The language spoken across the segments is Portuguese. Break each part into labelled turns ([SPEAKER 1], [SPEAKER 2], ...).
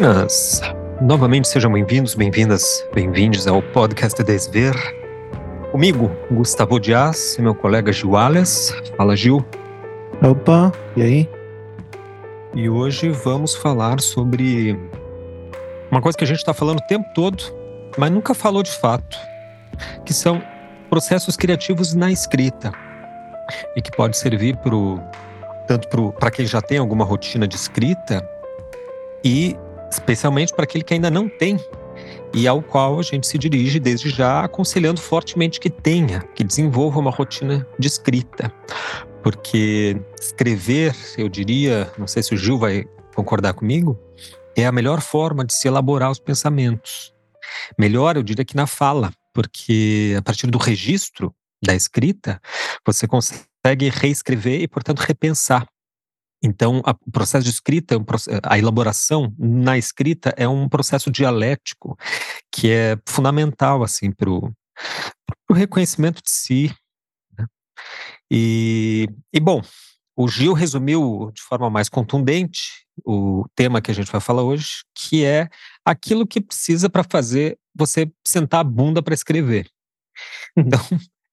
[SPEAKER 1] Buenas! Novamente sejam bem-vindos, bem-vindas, bem-vindos ao podcast Desver. Comigo, Gustavo Dias e meu colega Gil Alias. Fala, Gil.
[SPEAKER 2] Opa, e aí?
[SPEAKER 1] E hoje vamos falar sobre uma coisa que a gente está falando o tempo todo, mas nunca falou de fato, que são processos criativos na escrita e que pode servir pro, tanto para quem já tem alguma rotina de escrita e especialmente para aquele que ainda não tem e ao qual a gente se dirige desde já aconselhando fortemente que tenha, que desenvolva uma rotina de escrita. Porque escrever, eu diria, não sei se o Gil vai concordar comigo, é a melhor forma de se elaborar os pensamentos. Melhor, eu diria que na fala, porque a partir do registro da escrita, você consegue reescrever e, portanto, repensar. Então, a, o processo de escrita, é a elaboração na escrita é um processo dialético que é fundamental assim para o reconhecimento de si. Né? E, e, bom, o Gil resumiu de forma mais contundente o tema que a gente vai falar hoje, que é aquilo que precisa para fazer você sentar a bunda para escrever. Então,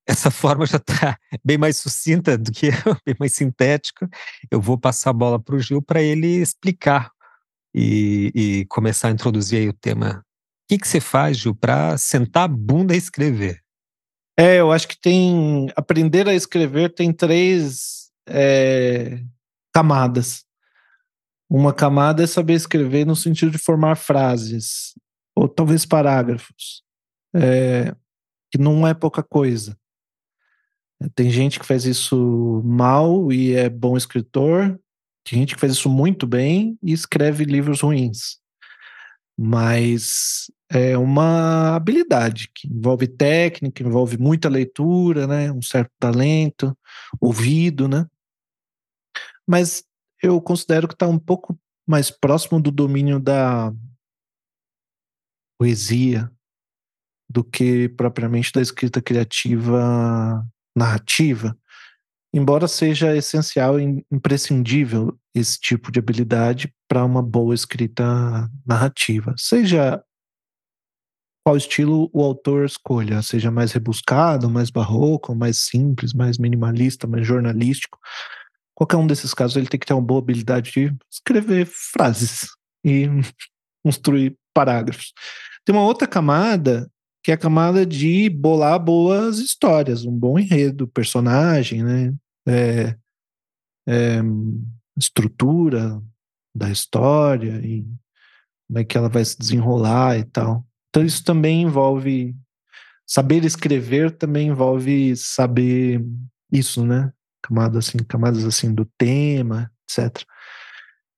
[SPEAKER 1] essa forma já está bem mais sucinta do que eu, bem mais sintética. Eu vou passar a bola para o Gil para ele explicar e, e, começar a introduzir aí o tema. O que, que você faz, Gil, para sentar a bunda e escrever?
[SPEAKER 2] É, eu acho que tem. Aprender a escrever tem três é, camadas. Uma camada é saber escrever no sentido de formar frases, ou talvez parágrafos, é, que não é pouca coisa. Tem gente que faz isso mal e é bom escritor, tem gente que faz isso muito bem e escreve livros ruins. Mas é uma habilidade que envolve técnica, envolve muita leitura, né, um certo talento, ouvido, né? Mas eu considero que está um pouco mais próximo do domínio da poesia do que propriamente da escrita criativa narrativa, embora seja essencial e imprescindível esse tipo de habilidade para uma boa escrita narrativa, seja qual estilo o autor escolha, seja mais rebuscado, mais barroco, mais simples, mais minimalista, mais jornalístico. Qualquer um desses casos ele tem que ter uma boa habilidade de escrever frases e construir parágrafos. Tem uma outra camada que é a camada de bolar boas histórias, um bom enredo, personagem, né? É, é, estrutura da história e como é que ela vai se desenrolar e tal. Então isso também envolve saber escrever, também envolve saber isso, né? Camadas assim, camadas assim do tema, etc.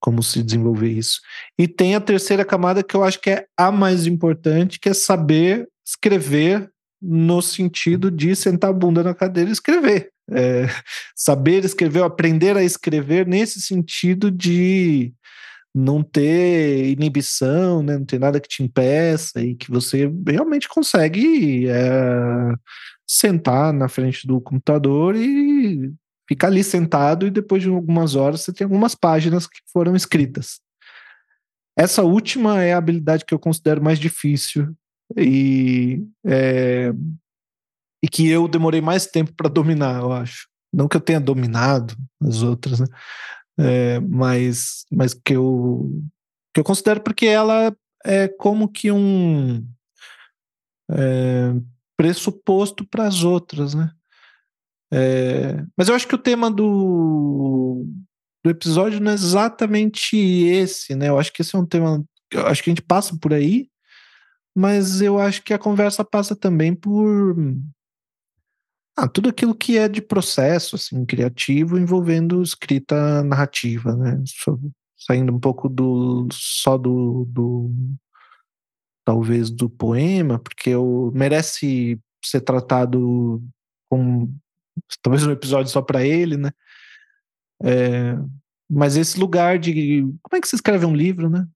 [SPEAKER 2] Como se desenvolver isso. E tem a terceira camada que eu acho que é a mais importante, que é saber escrever no sentido de sentar a bunda na cadeira e escrever. É, saber escrever, aprender a escrever nesse sentido de não ter inibição, né? não ter nada que te impeça e que você realmente consegue é, sentar na frente do computador e ficar ali sentado e depois de algumas horas você tem algumas páginas que foram escritas. Essa última é a habilidade que eu considero mais difícil e, é, e que eu demorei mais tempo para dominar, eu acho. Não que eu tenha dominado as outras, né? É, mas, mas que eu, que eu considero porque ela é como que um é, pressuposto para as outras, né? É, mas eu acho que o tema do, do episódio não é exatamente esse, né? Eu acho que esse é um tema. Eu acho que a gente passa por aí, mas eu acho que a conversa passa também por ah, tudo aquilo que é de processo assim, criativo envolvendo escrita narrativa, né? Saindo um pouco do só do, do talvez do poema, porque o, merece ser tratado com talvez um episódio só para ele, né? É, mas esse lugar de como é que se escreve um livro, né?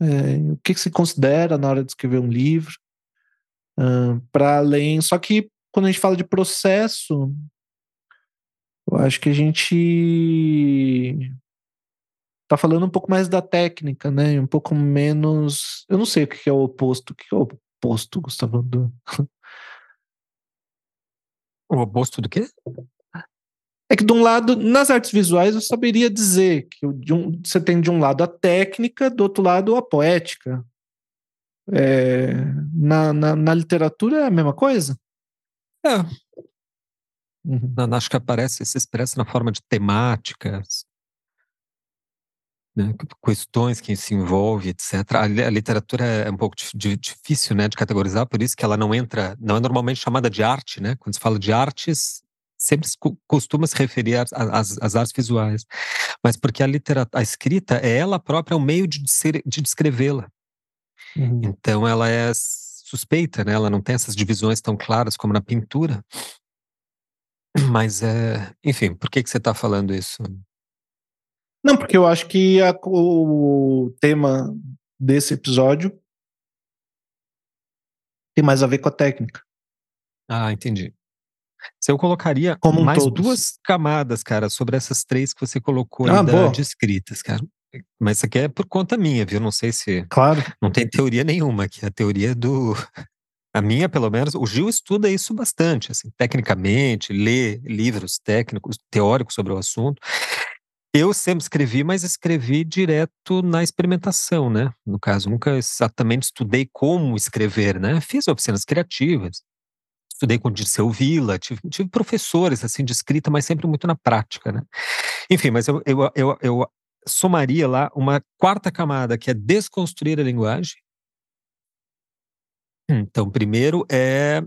[SPEAKER 2] É, o que, que se considera na hora de escrever um livro, uh, para além. Só que quando a gente fala de processo, eu acho que a gente tá falando um pouco mais da técnica, né? Um pouco menos. Eu não sei o que é o oposto. O que é o oposto, Gustavo? Do...
[SPEAKER 1] O oposto do quê?
[SPEAKER 2] É que de um lado, nas artes visuais, eu saberia dizer que de um, você tem de um lado a técnica, do outro lado a poética. É, na, na, na, literatura é a mesma coisa?
[SPEAKER 1] É. Uhum. Acho que aparece, se expressa na forma de temáticas, né, questões que se envolve, etc. A, a literatura é um pouco difícil, né, de categorizar, por isso que ela não entra, não é normalmente chamada de arte, né? Quando se fala de artes, sempre se costuma se referir às, às artes visuais, mas porque a literatura, a escrita é ela própria o meio de, de descrevê-la. Uhum. Então ela é suspeita, né? Ela não tem essas divisões tão claras como na pintura. Mas é, enfim, por que que você está falando isso?
[SPEAKER 2] Não, porque eu acho que a, o tema desse episódio tem mais a ver com a técnica.
[SPEAKER 1] Ah, entendi. Se eu colocaria Como mais todos. duas camadas, cara, sobre essas três que você colocou ah, da, de escritas, cara. Mas isso aqui é por conta minha, viu? Não sei se.
[SPEAKER 2] Claro.
[SPEAKER 1] Não tem teoria nenhuma aqui. A teoria do. A minha, pelo menos, o Gil estuda isso bastante, assim, tecnicamente, lê livros técnicos, teóricos sobre o assunto. Eu sempre escrevi, mas escrevi direto na experimentação, né? No caso, nunca exatamente estudei como escrever, né? Fiz oficinas criativas, estudei com Dirceu Villa, tive, tive, professores assim de escrita, mas sempre muito na prática, né? Enfim, mas eu, eu, eu, eu somaria lá uma quarta camada, que é desconstruir a linguagem. Então, primeiro é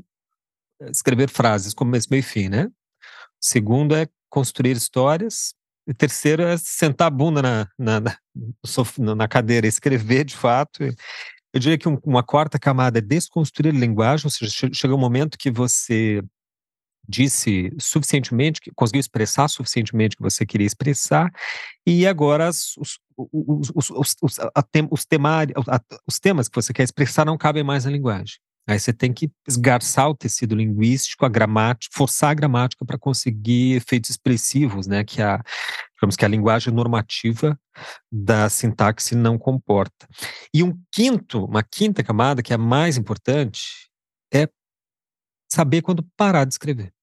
[SPEAKER 1] escrever frases começo, meio e fim, né? Segundo é construir histórias. E terceiro é sentar a bunda na, na, na, na cadeira escrever de fato. Eu diria que um, uma quarta camada é desconstruir a linguagem, ou seja, chega um momento que você disse suficientemente, que conseguiu expressar suficientemente o que você queria expressar, e agora os, os, os, os, os temas que você quer expressar não cabem mais na linguagem. Aí você tem que esgarçar o tecido linguístico, a gramática, forçar a gramática para conseguir efeitos expressivos, né, que a, digamos que a linguagem normativa da sintaxe não comporta. E um quinto, uma quinta camada, que é a mais importante, é saber quando parar de escrever.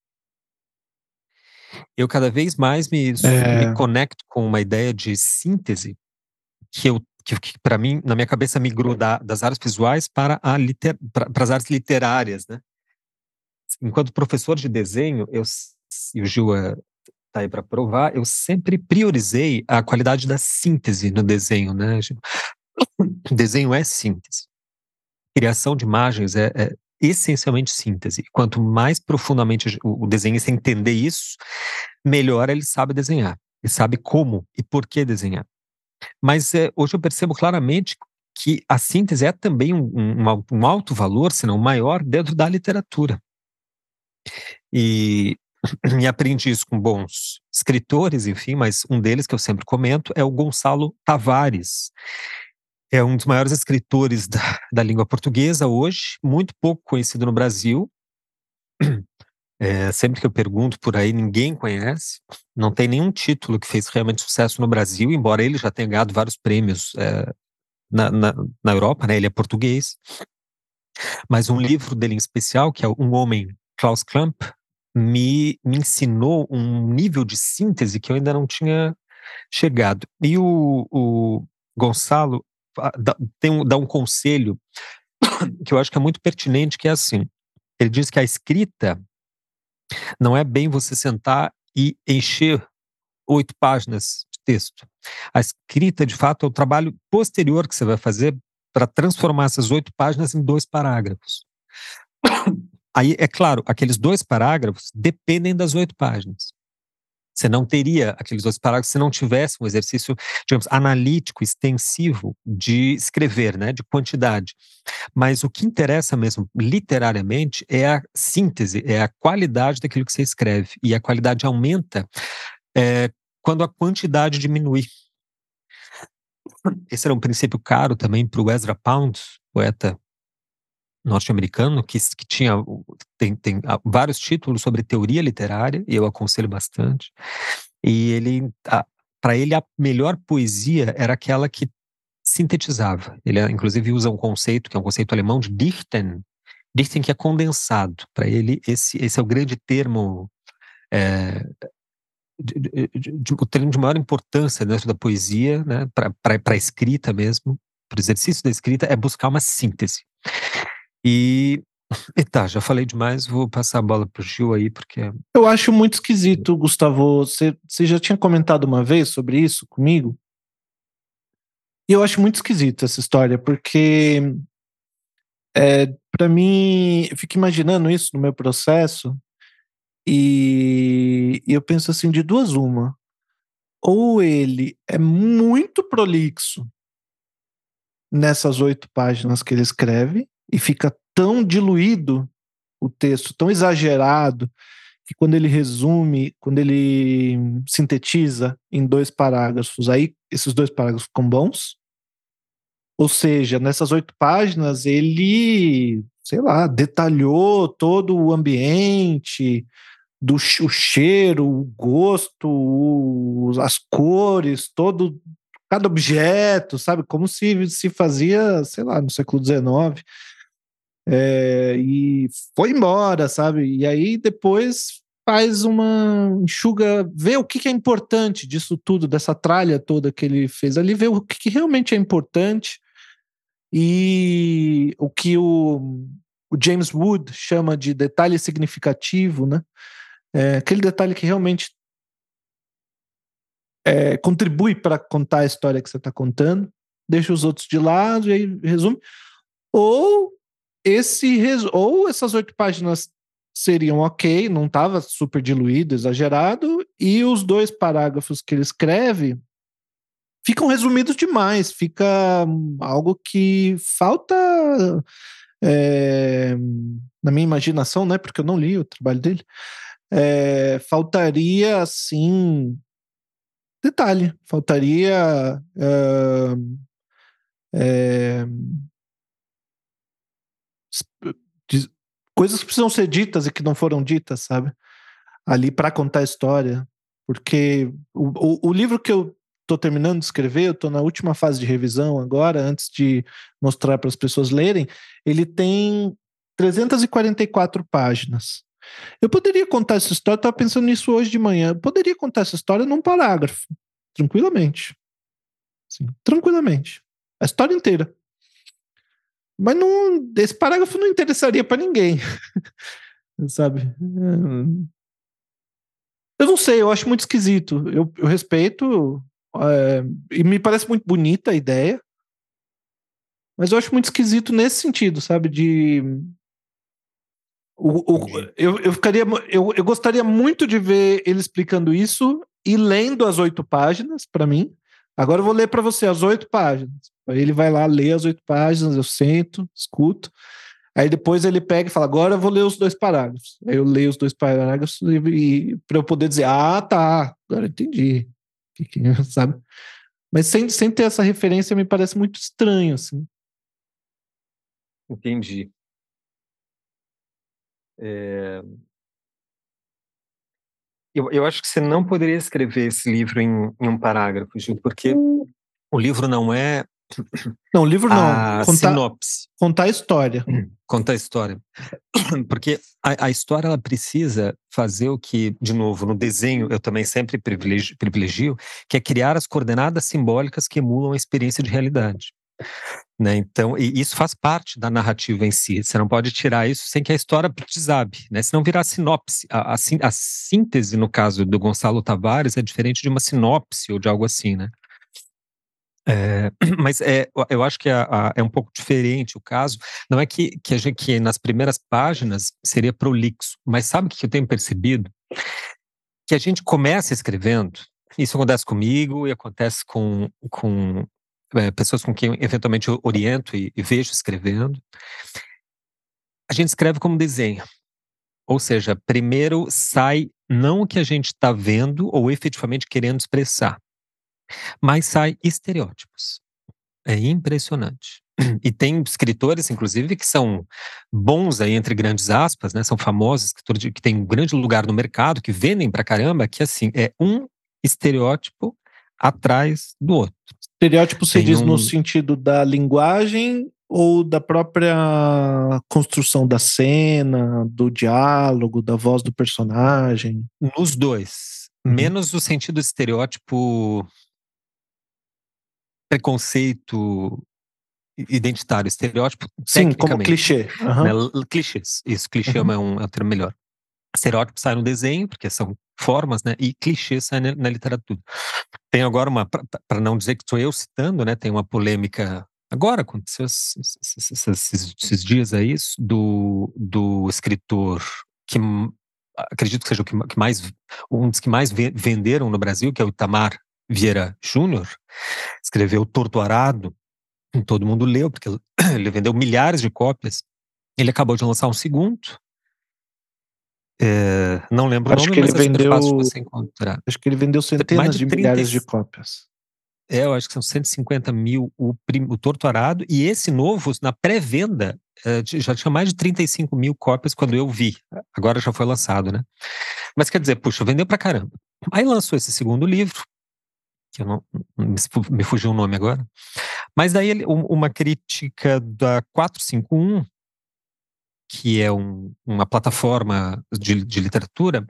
[SPEAKER 1] Eu cada vez mais me, é... me conecto com uma ideia de síntese que eu que, que para mim, na minha cabeça, migrou da, das artes visuais para, a liter, as artes literárias, né? Enquanto professor de desenho, eu, e o Gil está aí para provar, eu sempre priorizei a qualidade da síntese no desenho, né? Desenho é síntese. Criação de imagens é, é essencialmente síntese. Quanto mais profundamente o desenhista entender isso, melhor ele sabe desenhar. Ele sabe como e por que desenhar. Mas é, hoje eu percebo claramente que a síntese é também um, um, um alto valor, se não maior, dentro da literatura. E, e aprendi isso com bons escritores, enfim, mas um deles que eu sempre comento é o Gonçalo Tavares. É um dos maiores escritores da, da língua portuguesa hoje, muito pouco conhecido no Brasil. É, sempre que eu pergunto por aí, ninguém conhece. Não tem nenhum título que fez realmente sucesso no Brasil, embora ele já tenha ganhado vários prêmios é, na, na, na, Europa, né? Ele é português. Mas um livro dele em especial, que é Um Homem, Klaus Klamp, me, me ensinou um nível de síntese que eu ainda não tinha chegado. E o, o Gonçalo dá, tem um, dá um conselho que eu acho que é muito pertinente, que é assim. Ele diz que a escrita não é bem você sentar e encher oito páginas de texto. A escrita, de fato, é o trabalho posterior que você vai fazer para transformar essas oito páginas em dois parágrafos. Aí, é claro, aqueles dois parágrafos dependem das oito páginas. Você não teria aqueles dois parágrafos se não tivesse um exercício, digamos, analítico, extensivo de escrever, né, de quantidade. Mas o que interessa mesmo, literariamente, é a síntese, é a qualidade daquilo que você escreve. E a qualidade aumenta é, quando a quantidade diminui. Esse era um princípio caro também para o Ezra Pound, poeta norte-americano que, que tinha tem, tem vários títulos sobre teoria literária e eu aconselho bastante e ele para para ele a melhor poesia era aquela que sintetizava. Ele inclusive usa um conceito que é um conceito alemão de dichten, dichten que é condensado. Para ele esse esse é o grande termo é, o termo de maior importância dentro da poesia, né, para a escrita mesmo, para o exercício da escrita, é buscar uma síntese. E, e tá, já falei demais, vou passar a bola para o Gil aí, porque.
[SPEAKER 2] Eu acho muito esquisito, Gustavo. Você, você já tinha comentado uma vez sobre isso comigo? E eu acho muito esquisito essa história, porque é, para mim, eu fico imaginando isso no meu processo, e, e eu penso assim, de duas uma. Ou ele é muito prolixo nessas oito páginas que ele escreve e fica tão diluído o texto, tão exagerado, que quando ele resume, quando ele sintetiza em dois parágrafos, aí esses dois parágrafos ficam bons. Ou seja, nessas oito páginas ele, sei lá, detalhou todo o ambiente, do o cheiro, o gosto, o, as cores, todo cada objeto, sabe? Como se se fazia, sei lá, no século XIX. É, e foi embora, sabe? E aí depois faz uma enxuga, vê o que, que, é importante disso tudo, dessa tralha toda que ele fez ali, vê o que, que realmente é importante e o que o, o James Wood chama de detalhe significativo, né? É, aquele detalhe que realmente é, contribui para contar a história que você está contando, deixa os outros de lado e aí resume. Ou esse ou essas oito páginas seriam ok, não estava super diluído, exagerado, e os dois parágrafos que ele escreve ficam resumidos demais, fica algo que falta é, na minha imaginação, né? Porque eu não li o trabalho dele é, faltaria, assim, detalhe, faltaria é, coisas que precisam ser ditas e que não foram ditas, sabe? Ali para contar a história. Porque o, o, o livro que eu estou terminando de escrever, eu estou na última fase de revisão agora, antes de mostrar para as pessoas lerem, ele tem 344 páginas. Eu poderia contar essa história, estava pensando nisso hoje de manhã. Eu poderia contar essa história num parágrafo, tranquilamente. Sim, tranquilamente. A história inteira. Mas não, esse parágrafo não interessaria para ninguém. Sabe? É, eu não sei, eu acho muito esquisito. Eu, eu respeito é, e me parece muito bonita a ideia, mas eu acho muito esquisito nesse sentido, sabe? De o, o, eu, eu, ficaria, eu, eu gostaria muito de ver ele explicando isso e lendo as oito páginas para mim. Agora eu vou ler para você as oito páginas. Aí ele vai lá ler as oito páginas, eu sento, escuto. Aí depois ele pega e fala: Agora eu vou ler os dois parágrafos. Aí eu leio os dois parágrafos para eu poder dizer: Ah, tá, agora entendi. Sabe? Mas sem, sem ter essa referência me parece muito estranho, assim.
[SPEAKER 1] Entendi. É... Eu, eu acho que você não poderia escrever esse livro em, em um parágrafo, Gil, porque hum. o livro não é.
[SPEAKER 2] Não, o livro não.
[SPEAKER 1] Contar, sinopse.
[SPEAKER 2] Contar a história.
[SPEAKER 1] Contar a história. Porque a, a, história ela precisa fazer o que, de novo, no desenho eu também sempre privilegio, privilegio que é criar as coordenadas simbólicas que emulam a experiência de realidade. Né? Então, e isso faz parte da narrativa em si. Você não pode tirar isso sem que a história desabe, né? Senão virar sinopse. A, a, a, síntese, no caso do Gonçalo Tavares, é diferente de uma sinopse ou de algo assim, né? É, mas é, eu acho que a, é um pouco diferente o caso. Não é que, que, gente, que nas primeiras páginas seria prolixo, mas sabe o que eu tenho percebido? Que a gente começa escrevendo, isso acontece comigo e acontece com, com é, pessoas com quem eventualmente eu oriento e, e vejo escrevendo, a gente escreve como desenho. Ou seja, primeiro sai não o que a gente está vendo ou efetivamente querendo expressar, mas sai estereótipos. É impressionante. E tem escritores, inclusive, que são bons aí, entre grandes aspas, né? São famosos, escritores que têm um grande lugar no mercado, que vendem pra caramba, que assim, é um estereótipo atrás do outro.
[SPEAKER 2] Estereótipo se diz um... no sentido da linguagem ou da própria construção da cena, do diálogo, da voz do personagem?
[SPEAKER 1] Nos dois. Uhum. Menos o sentido estereótipo preconceito identitário, estereótipo
[SPEAKER 2] Sim, como clichê.
[SPEAKER 1] Uhum. Né? Clichês. Isso, clichê uhum. é, um, é um termo melhor. Estereótipo sai no desenho, porque são formas, né? E clichê sai na, na literatura. Tem agora uma, para não dizer que estou eu citando, né? Tem uma polêmica agora, aconteceu esses, esses, esses dias aí, do, do escritor que acredito que seja o que, que mais, um dos que mais venderam no Brasil, que é o Itamar Vieira Júnior, escreveu Torto Arado, todo mundo leu, porque ele vendeu milhares de cópias. Ele acabou de lançar um segundo. É, não lembro
[SPEAKER 2] acho
[SPEAKER 1] o
[SPEAKER 2] nome, que ele vendeu, acho, acho que ele vendeu centenas de, de milhares de cópias.
[SPEAKER 1] É, eu acho que são 150 mil o, o Torto Arado, e esse novo, na pré-venda, é, já tinha mais de 35 mil cópias quando eu vi. Agora já foi lançado, né? Mas quer dizer, puxa, vendeu pra caramba. Aí lançou esse segundo livro, que eu não, me fugiu o nome agora. Mas daí ele, uma crítica da 451, que é um, uma plataforma de, de literatura,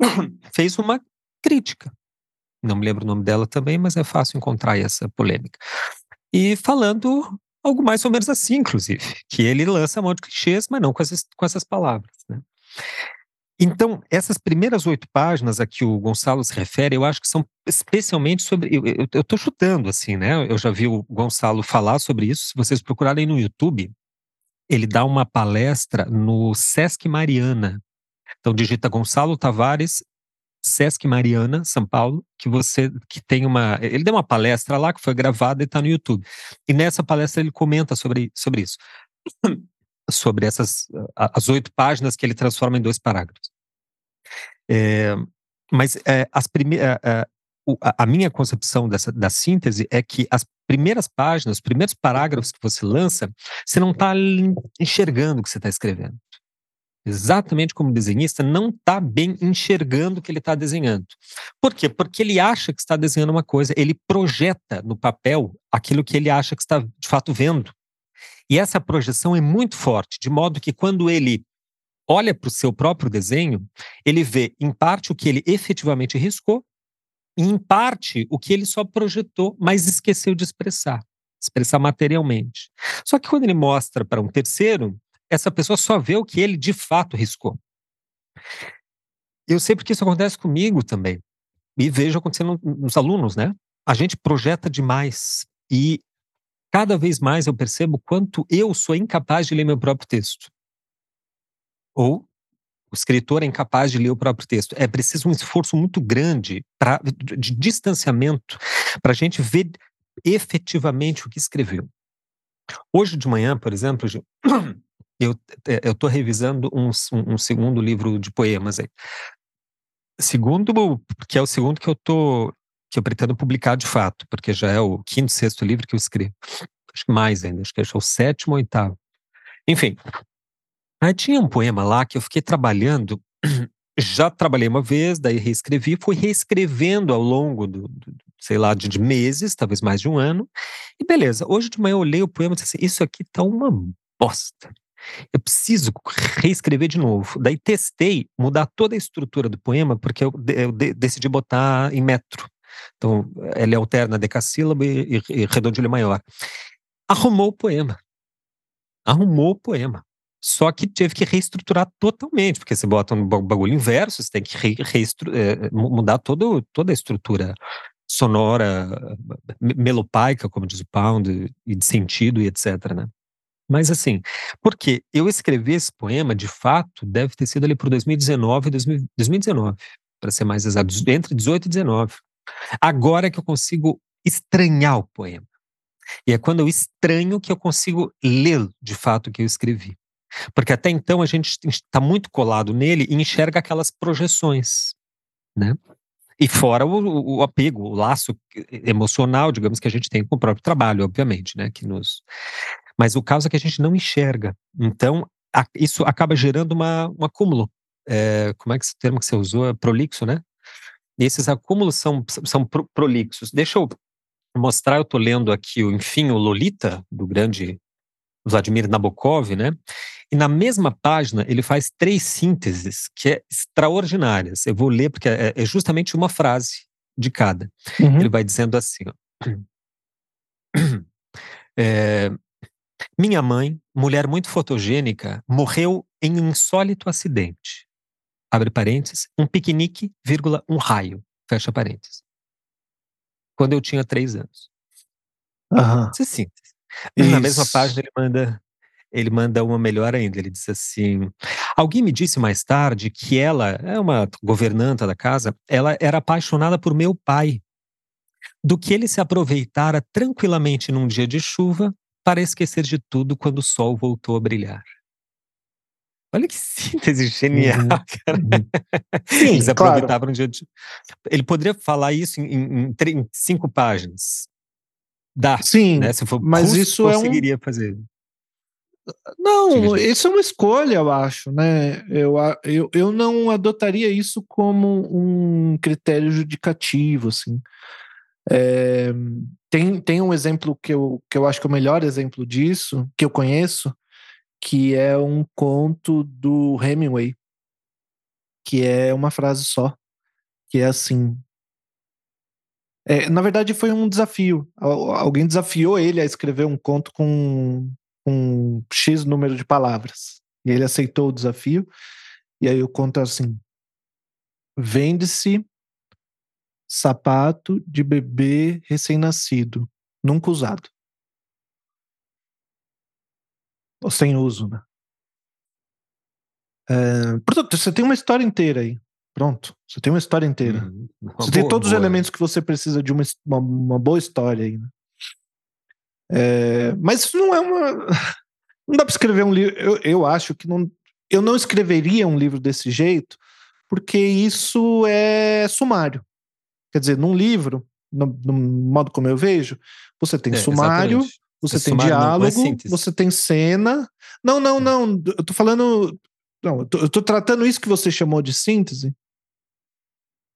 [SPEAKER 1] fez uma crítica não me lembro o nome dela também, mas é fácil encontrar essa polêmica. E falando algo mais ou menos assim, inclusive, que ele lança um monte de clichês, mas não com essas, com essas palavras. Né? Então, essas primeiras oito páginas a que o Gonçalo se refere, eu acho que são especialmente sobre. Eu estou chutando, assim, né? Eu já vi o Gonçalo falar sobre isso. Se vocês procurarem no YouTube, ele dá uma palestra no Sesc Mariana. Então, digita Gonçalo Tavares Sesc Mariana, São Paulo, que você que tem uma. Ele deu uma palestra lá que foi gravada e está no YouTube. E nessa palestra ele comenta sobre, sobre isso. sobre essas as oito páginas que ele transforma em dois parágrafos. É, mas é, as primeiras. É, a, minha concepção dessa, da síntese é que as primeiras páginas, os primeiros parágrafos que você lança, você não está enxergando o que você está escrevendo exatamente como desenhista, não está bem enxergando o que ele está desenhando. Por quê? Porque ele acha que está desenhando uma coisa, ele projeta no papel aquilo que ele acha que está de fato vendo. E essa projeção é muito forte, de modo que quando ele olha para o seu próprio desenho, ele vê, em parte, o que ele efetivamente riscou, em parte, o que ele só projetou, mas esqueceu de expressar expressar materialmente. Só que quando ele mostra para um terceiro, essa pessoa só vê o que ele de fato riscou. Eu sei porque isso acontece comigo também. E vejo acontecendo nos alunos, né? A gente projeta demais. E cada vez mais eu percebo quanto eu sou incapaz de ler meu próprio texto. Ou o escritor é incapaz de ler o próprio texto. É preciso um esforço muito grande pra, de distanciamento para a gente ver efetivamente o que escreveu. Hoje de manhã, por exemplo, eu é, estou revisando um, um, segundo livro de poemas aí. Segundo, que é o segundo que eu tô que eu pretendo publicar de fato, porque já é o quinto, sexto livro que eu escrevo. Acho que mais ainda, acho que é o sétimo oitavo. Enfim, aí tinha um poema lá que eu fiquei trabalhando, já trabalhei uma vez, daí reescrevi, fui reescrevendo ao longo do, do sei lá, de, de, meses, talvez mais de um ano, e beleza. Hoje de manhã eu olhei o poema e disse assim, isso aqui tá uma bosta. Eu preciso reescrever de novo. Daí testei mudar toda a estrutura do poema, porque eu, eu decidi botar em metro. Então, ele alterna decassílabo e, e, e redondilho maior. Arrumou o poema. Arrumou o poema. Só que teve que reestruturar totalmente, porque você bota um bagulho inverso, você tem que re, é, mudar todo, toda a estrutura sonora, melopaica, como diz o Pound, e de sentido e etc, né? Mas assim, porque eu escrevi esse poema, de fato, deve ter sido ali por 2019 e 2019, para ser mais exato, entre 18 e 19. Agora é que eu consigo estranhar o poema. E é quando eu estranho que eu consigo ler de fato o que eu escrevi. Porque até então a gente está muito colado nele e enxerga aquelas projeções, né? E fora o, o, apego, o laço emocional, digamos, que a gente tem com o próprio trabalho, obviamente, né? Que nos mas o caso é que a gente não enxerga. Então, a, isso acaba gerando uma, um acúmulo. É, como é que esse termo que você usou? É prolixo, né? E esses acúmulos são, são prolixos. Deixa eu mostrar, eu estou lendo aqui, enfim, o Lolita, do grande Vladimir Nabokov, né? E na mesma página ele faz três sínteses que é extraordinárias. Eu vou ler porque é, é justamente uma frase de cada. Uhum. Ele vai dizendo assim: é, minha mãe, mulher muito fotogênica, morreu em um insólito acidente. Abre parênteses, um piquenique, vírgula, um raio. Fecha parênteses. Quando eu tinha três anos.
[SPEAKER 2] Uhum.
[SPEAKER 1] Isso é Isso. Na mesma página ele manda, ele manda uma melhor ainda. Ele diz assim: Alguém me disse mais tarde que ela é uma governanta da casa, ela era apaixonada por meu pai. Do que ele se aproveitara tranquilamente num dia de chuva para esquecer de tudo quando o sol voltou a brilhar. Olha que síntese genial, uhum. cara. Uhum. Sim, Eles aproveitavam claro. um dia de... Ele poderia falar isso em, em, em cinco páginas. Dá.
[SPEAKER 2] Sim,
[SPEAKER 1] né? Se for
[SPEAKER 2] mas isso
[SPEAKER 1] conseguiria
[SPEAKER 2] é um...
[SPEAKER 1] fazer.
[SPEAKER 2] Não, isso é uma escolha, eu acho, né? Eu, eu, eu não adotaria isso como um critério judicativo, assim. É, tem, tem um exemplo que eu, que eu acho que é o melhor exemplo disso, que eu conheço, que é um conto do Hemingway, que é uma frase só, que é assim: é, na verdade, foi um desafio. Alguém desafiou ele a escrever um conto com, X número de palavras. E ele aceitou o desafio. E aí o conto é assim: vende-se sapato de bebê recém-nascido, nunca usado. Ou sem uso, né? É, portanto, você tem uma história inteira aí. Pronto, você tem uma história inteira. Hum, você boa, tem todos boa. os elementos que você precisa de uma, uma, uma boa história aí. Né? É, mas isso não é uma. Não dá para escrever um livro. Eu, eu acho que não. Eu não escreveria um livro desse jeito, porque isso é sumário. Quer dizer, num livro, no, no modo como eu vejo, você tem é, sumário, exatamente. você é tem sumário é diálogo, é você tem cena. Não, não, não. Eu tô falando. Não, eu tô, eu tô tratando isso que você chamou de síntese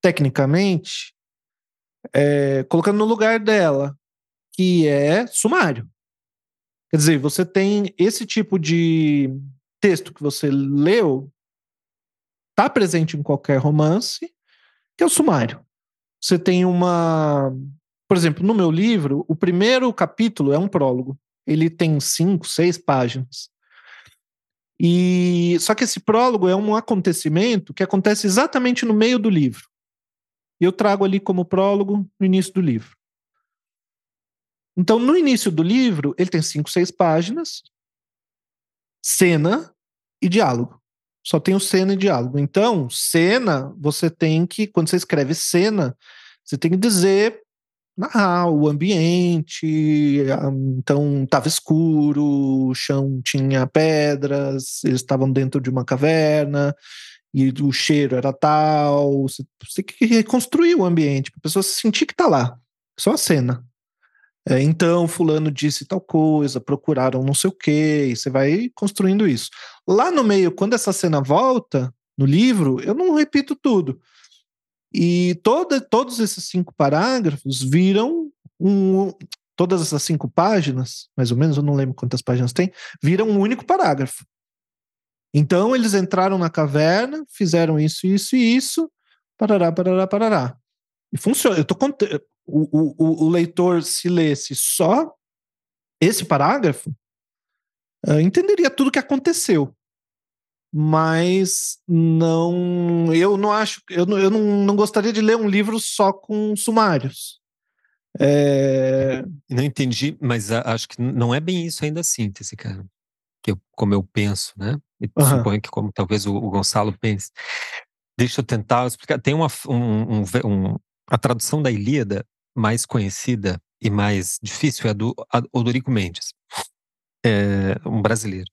[SPEAKER 2] tecnicamente, é, colocando no lugar dela, que é sumário. Quer dizer, você tem esse tipo de texto que você leu, está presente em qualquer romance, que é o sumário. Você tem uma. Por exemplo, no meu livro, o primeiro capítulo é um prólogo. Ele tem cinco, seis páginas. E só que esse prólogo é um acontecimento que acontece exatamente no meio do livro. Eu trago ali como prólogo no início do livro. Então, no início do livro, ele tem cinco, seis páginas, cena e diálogo. Só tem o cena e diálogo. Então, cena, você tem que, quando você escreve cena, você tem que dizer, narrar o ambiente. Então, estava escuro, o chão tinha pedras, eles estavam dentro de uma caverna, e o cheiro era tal. Você, tem que reconstruir o ambiente para a pessoa sentir que está lá. Só a cena. É, então, fulano disse tal coisa, procuraram não sei o quê, e você vai construindo isso. Lá no meio, quando essa cena volta no livro, eu não repito tudo. E toda, todos esses cinco parágrafos viram um. Todas essas cinco páginas, mais ou menos, eu não lembro quantas páginas tem, viram um único parágrafo. Então eles entraram na caverna, fizeram isso, isso e isso, parará, parará, parará. E funciona. Eu tô cont... o, o, o leitor, se lesse só esse parágrafo, uh, entenderia tudo o que aconteceu. Mas não. Eu não acho. Eu, não, eu não, não gostaria de ler um livro só com sumários. É...
[SPEAKER 1] Não entendi, mas acho que não é bem isso ainda a síntese, cara. Que eu, como eu penso, né? E uhum. suponho que como talvez o, o, Gonçalo pense. Deixa eu tentar explicar. Tem uma um, um, um, a tradução da Ilíada mais conhecida e mais difícil é a do Odorico Mendes, é, um brasileiro.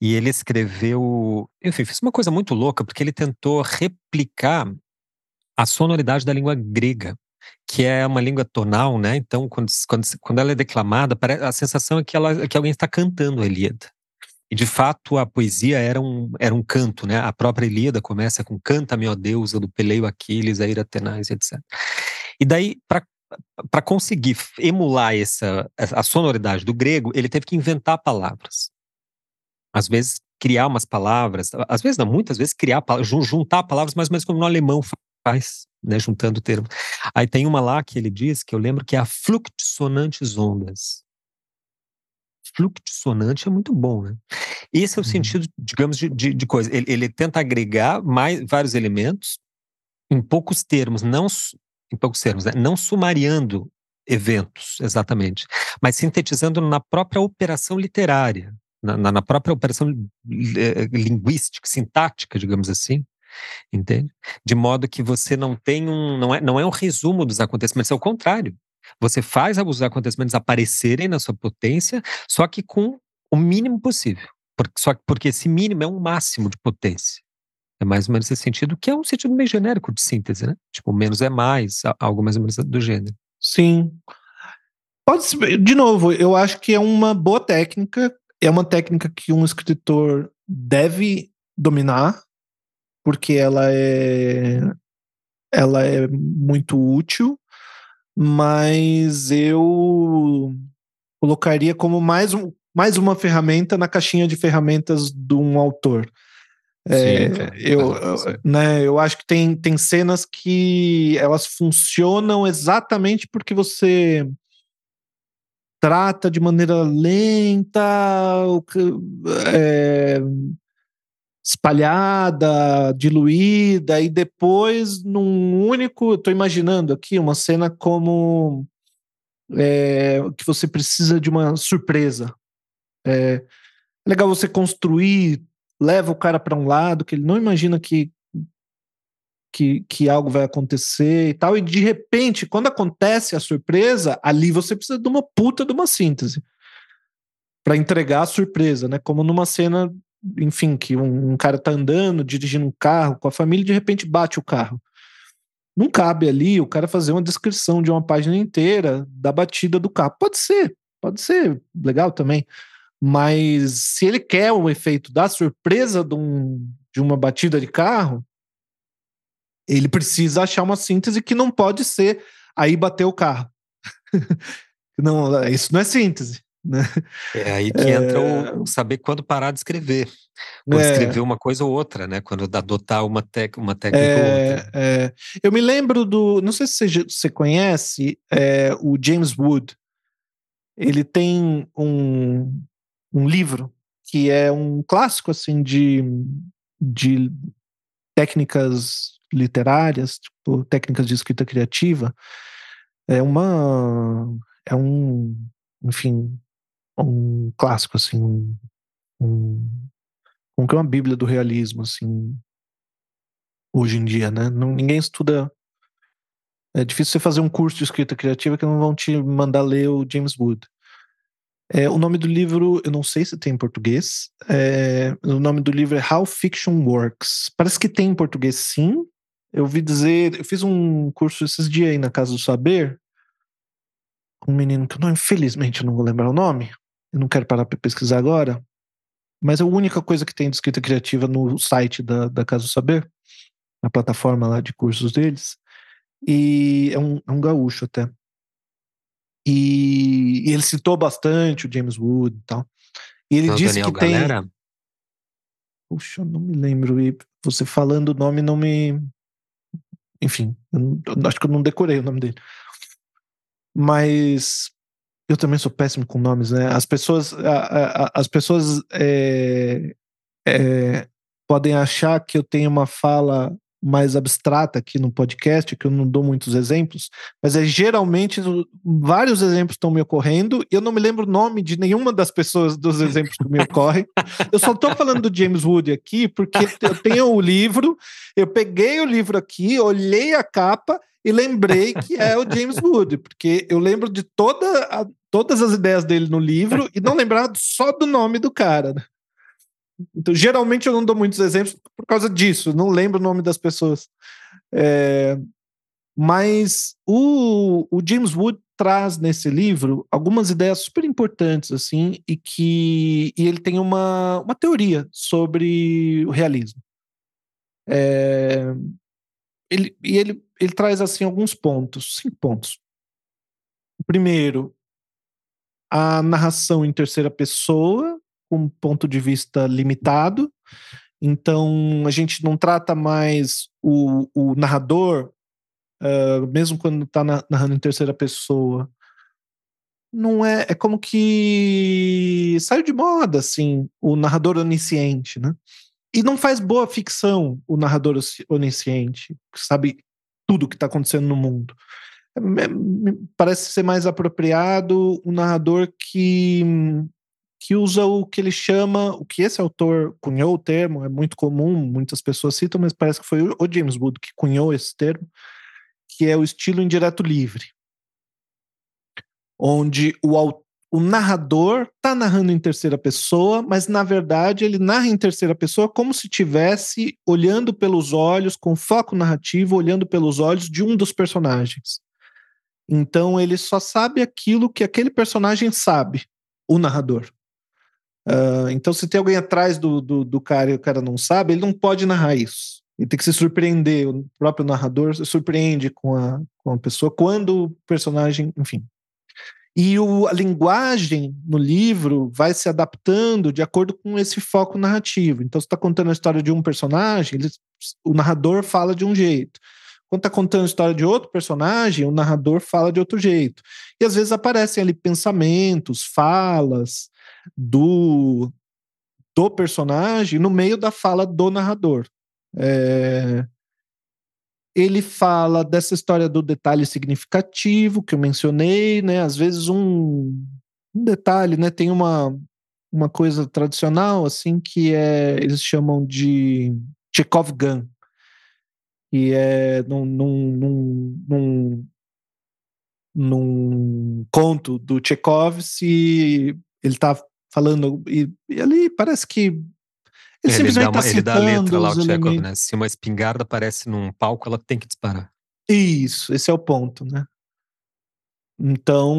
[SPEAKER 1] E ele escreveu, enfim, fez uma coisa muito louca porque ele tentou replicar a sonoridade da língua grega, que é uma língua tonal, né? Então, quando, quando, quando ela é declamada, a sensação é que, ela, que alguém está cantando a Ilíada. E de fato a poesia era um, era um canto, né? A própria Ilíada começa com canta meu deusa do Peleio Aquiles, a ira tenaz, etc. E daí para conseguir emular essa a sonoridade do grego, ele teve que inventar palavras. Às vezes criar umas palavras, às vezes não, muitas vezes criar juntar palavras mais ou menos como no alemão faz, né, juntando termos. Aí tem uma lá que ele diz, que eu lembro que é a sonantes ondas. Sonante é muito bom, né? Esse é o uhum. sentido, digamos, de, de, de coisa. Ele, ele, tenta agregar mais vários elementos em poucos termos, não em poucos termos, né? não sumariando eventos, exatamente, mas sintetizando na própria operação literária, na, na própria operação eh, linguística, sintática, digamos assim, entende? De modo que você não tem um, não é, não é um resumo dos acontecimentos, é o contrário. Você faz os acontecimentos aparecerem na sua potência, só que com o mínimo possível. Porque, só porque esse mínimo é um máximo de potência. É mais ou menos esse sentido, que é um sentido meio genérico de síntese, né? Tipo, menos é mais, algo mais ou menos do gênero.
[SPEAKER 2] Sim. Pode ser, de novo, eu acho que é uma boa técnica, é uma técnica que um escritor deve dominar, porque ela é ela é muito útil, mas eu colocaria como mais, um, mais uma ferramenta na caixinha de ferramentas de um autor. É, sim, eu, né, eu acho que tem, tem cenas que elas funcionam exatamente porque você trata de maneira lenta, é, espalhada, diluída, e depois num único. Estou imaginando aqui uma cena como é, que você precisa de uma surpresa. É, é legal você construir, leva o cara para um lado, que ele não imagina que, que, que algo vai acontecer e tal, e de repente, quando acontece a surpresa, ali você precisa de uma puta de uma síntese para entregar a surpresa, né? Como numa cena enfim, que um, um, cara tá andando, dirigindo um carro com a família e de repente bate o carro. Não cabe ali o cara fazer uma descrição de uma página inteira da batida do carro. Pode ser, pode ser legal também. Mas se ele quer o efeito da surpresa de, um, de uma batida de carro, ele precisa achar uma síntese que não pode ser aí bater o carro. não, isso não é síntese. Né?
[SPEAKER 1] É aí que é... entra o saber quando parar de escrever. Ou é... escrever uma coisa ou outra, né? Quando adotar uma, tec uma técnica é... ou outra.
[SPEAKER 2] É... Eu me lembro do. Não sei se você, você conhece é, o James Wood. Ele tem um, um livro que é um clássico assim de, de técnicas literárias, tipo, técnicas de escrita criativa. É uma. É um enfim, um clássico, assim, um, um, que é uma bíblia do realismo, assim, hoje em dia, né? Não, ninguém estuda. É difícil você fazer um curso de escrita criativa que não vão te mandar ler o James Wood. É, o nome do livro, eu não sei se tem em português. É, o nome do livro é How Fiction Works. Parece que tem em português, sim. Eu ouvi dizer, eu fiz um curso esses dias aí na Casa do Saber, um menino que eu não, infelizmente não vou lembrar o nome, eu não quero parar para pesquisar agora, mas é a única coisa que tem de escrita criativa no site da, da Casa do Saber, na plataforma lá de cursos deles, e é um, é um gaúcho até. E, e, ele citou bastante o James Wood e tal. E ele disse Daniel que Galera? tem. Puxa, eu não me lembro. E você falando o nome não me. Enfim, eu não, eu acho que eu não decorei o nome dele. Mas eu também sou péssimo com nomes, né? As pessoas, a, a, as pessoas é, é, podem achar que eu tenho uma fala mais abstrata aqui no podcast, que eu não dou muitos exemplos, mas é geralmente vários exemplos estão me ocorrendo e eu não me lembro o nome de nenhuma das pessoas dos exemplos que me ocorrem. Eu só estou falando do James Wood aqui porque eu tenho o livro, eu peguei o livro aqui, olhei a capa e lembrei que é o James Wood, porque eu lembro de toda a, todas as ideias dele no livro e não lembrava só do nome do cara. Né? Então, geralmente eu não dou muitos exemplos por causa disso, não lembro o nome das pessoas. É, Mas o, o James Wood traz nesse livro algumas ideias super importantes, assim, e que e ele tem uma, uma teoria sobre o realismo. É, ele, e ele, ele traz, assim, alguns pontos, cinco pontos. Primeiro, a narração em terceira pessoa, com um ponto de vista limitado. Então, a gente não trata mais o, o narrador uh, mesmo quando está narrando em terceira pessoa, não é. É como que saiu de moda, assim, o narrador onisciente, né? E não faz boa ficção o narrador onisciente, que sabe tudo o que está acontecendo no mundo. É, parece ser mais apropriado um narrador que, que usa o que ele chama, o que esse autor cunhou o termo, é muito comum, muitas pessoas citam, mas parece que foi o James Wood que cunhou esse termo, que é o estilo indireto livre, onde o, o narrador está narrando em terceira pessoa, mas na verdade ele narra em terceira pessoa como se tivesse olhando pelos olhos, com foco narrativo, olhando pelos olhos de um dos personagens. Então ele só sabe aquilo que aquele personagem sabe, o narrador. Uh, então, se tem alguém atrás do, do, do, cara e o cara não sabe, ele não pode narrar isso. Ele tem que se surpreender. O próprio narrador se surpreende com a, com a pessoa quando o personagem, enfim. E o, a linguagem no livro vai se adaptando de acordo com esse foco narrativo. Então, você está contando a história de um personagem, ele, o narrador fala de um jeito. Quando está contando a história de outro personagem, o narrador fala de outro jeito. E às vezes aparecem ali pensamentos, falas do, do personagem no meio da fala do narrador. É, ele fala dessa história do detalhe significativo que eu mencionei, né? Às vezes um, um detalhe, né? Tem uma, uma coisa tradicional assim que é eles chamam de Chekhov Gun, e é num, num, num, num, num conto do Chekhov se ele está falando e, e ali parece que
[SPEAKER 1] ele, ele, dá, uma, tá ele dá a letra lá, o Chekhov, né? Se uma espingarda aparece num palco, ela tem que disparar.
[SPEAKER 2] Isso, esse é o ponto, né? Então,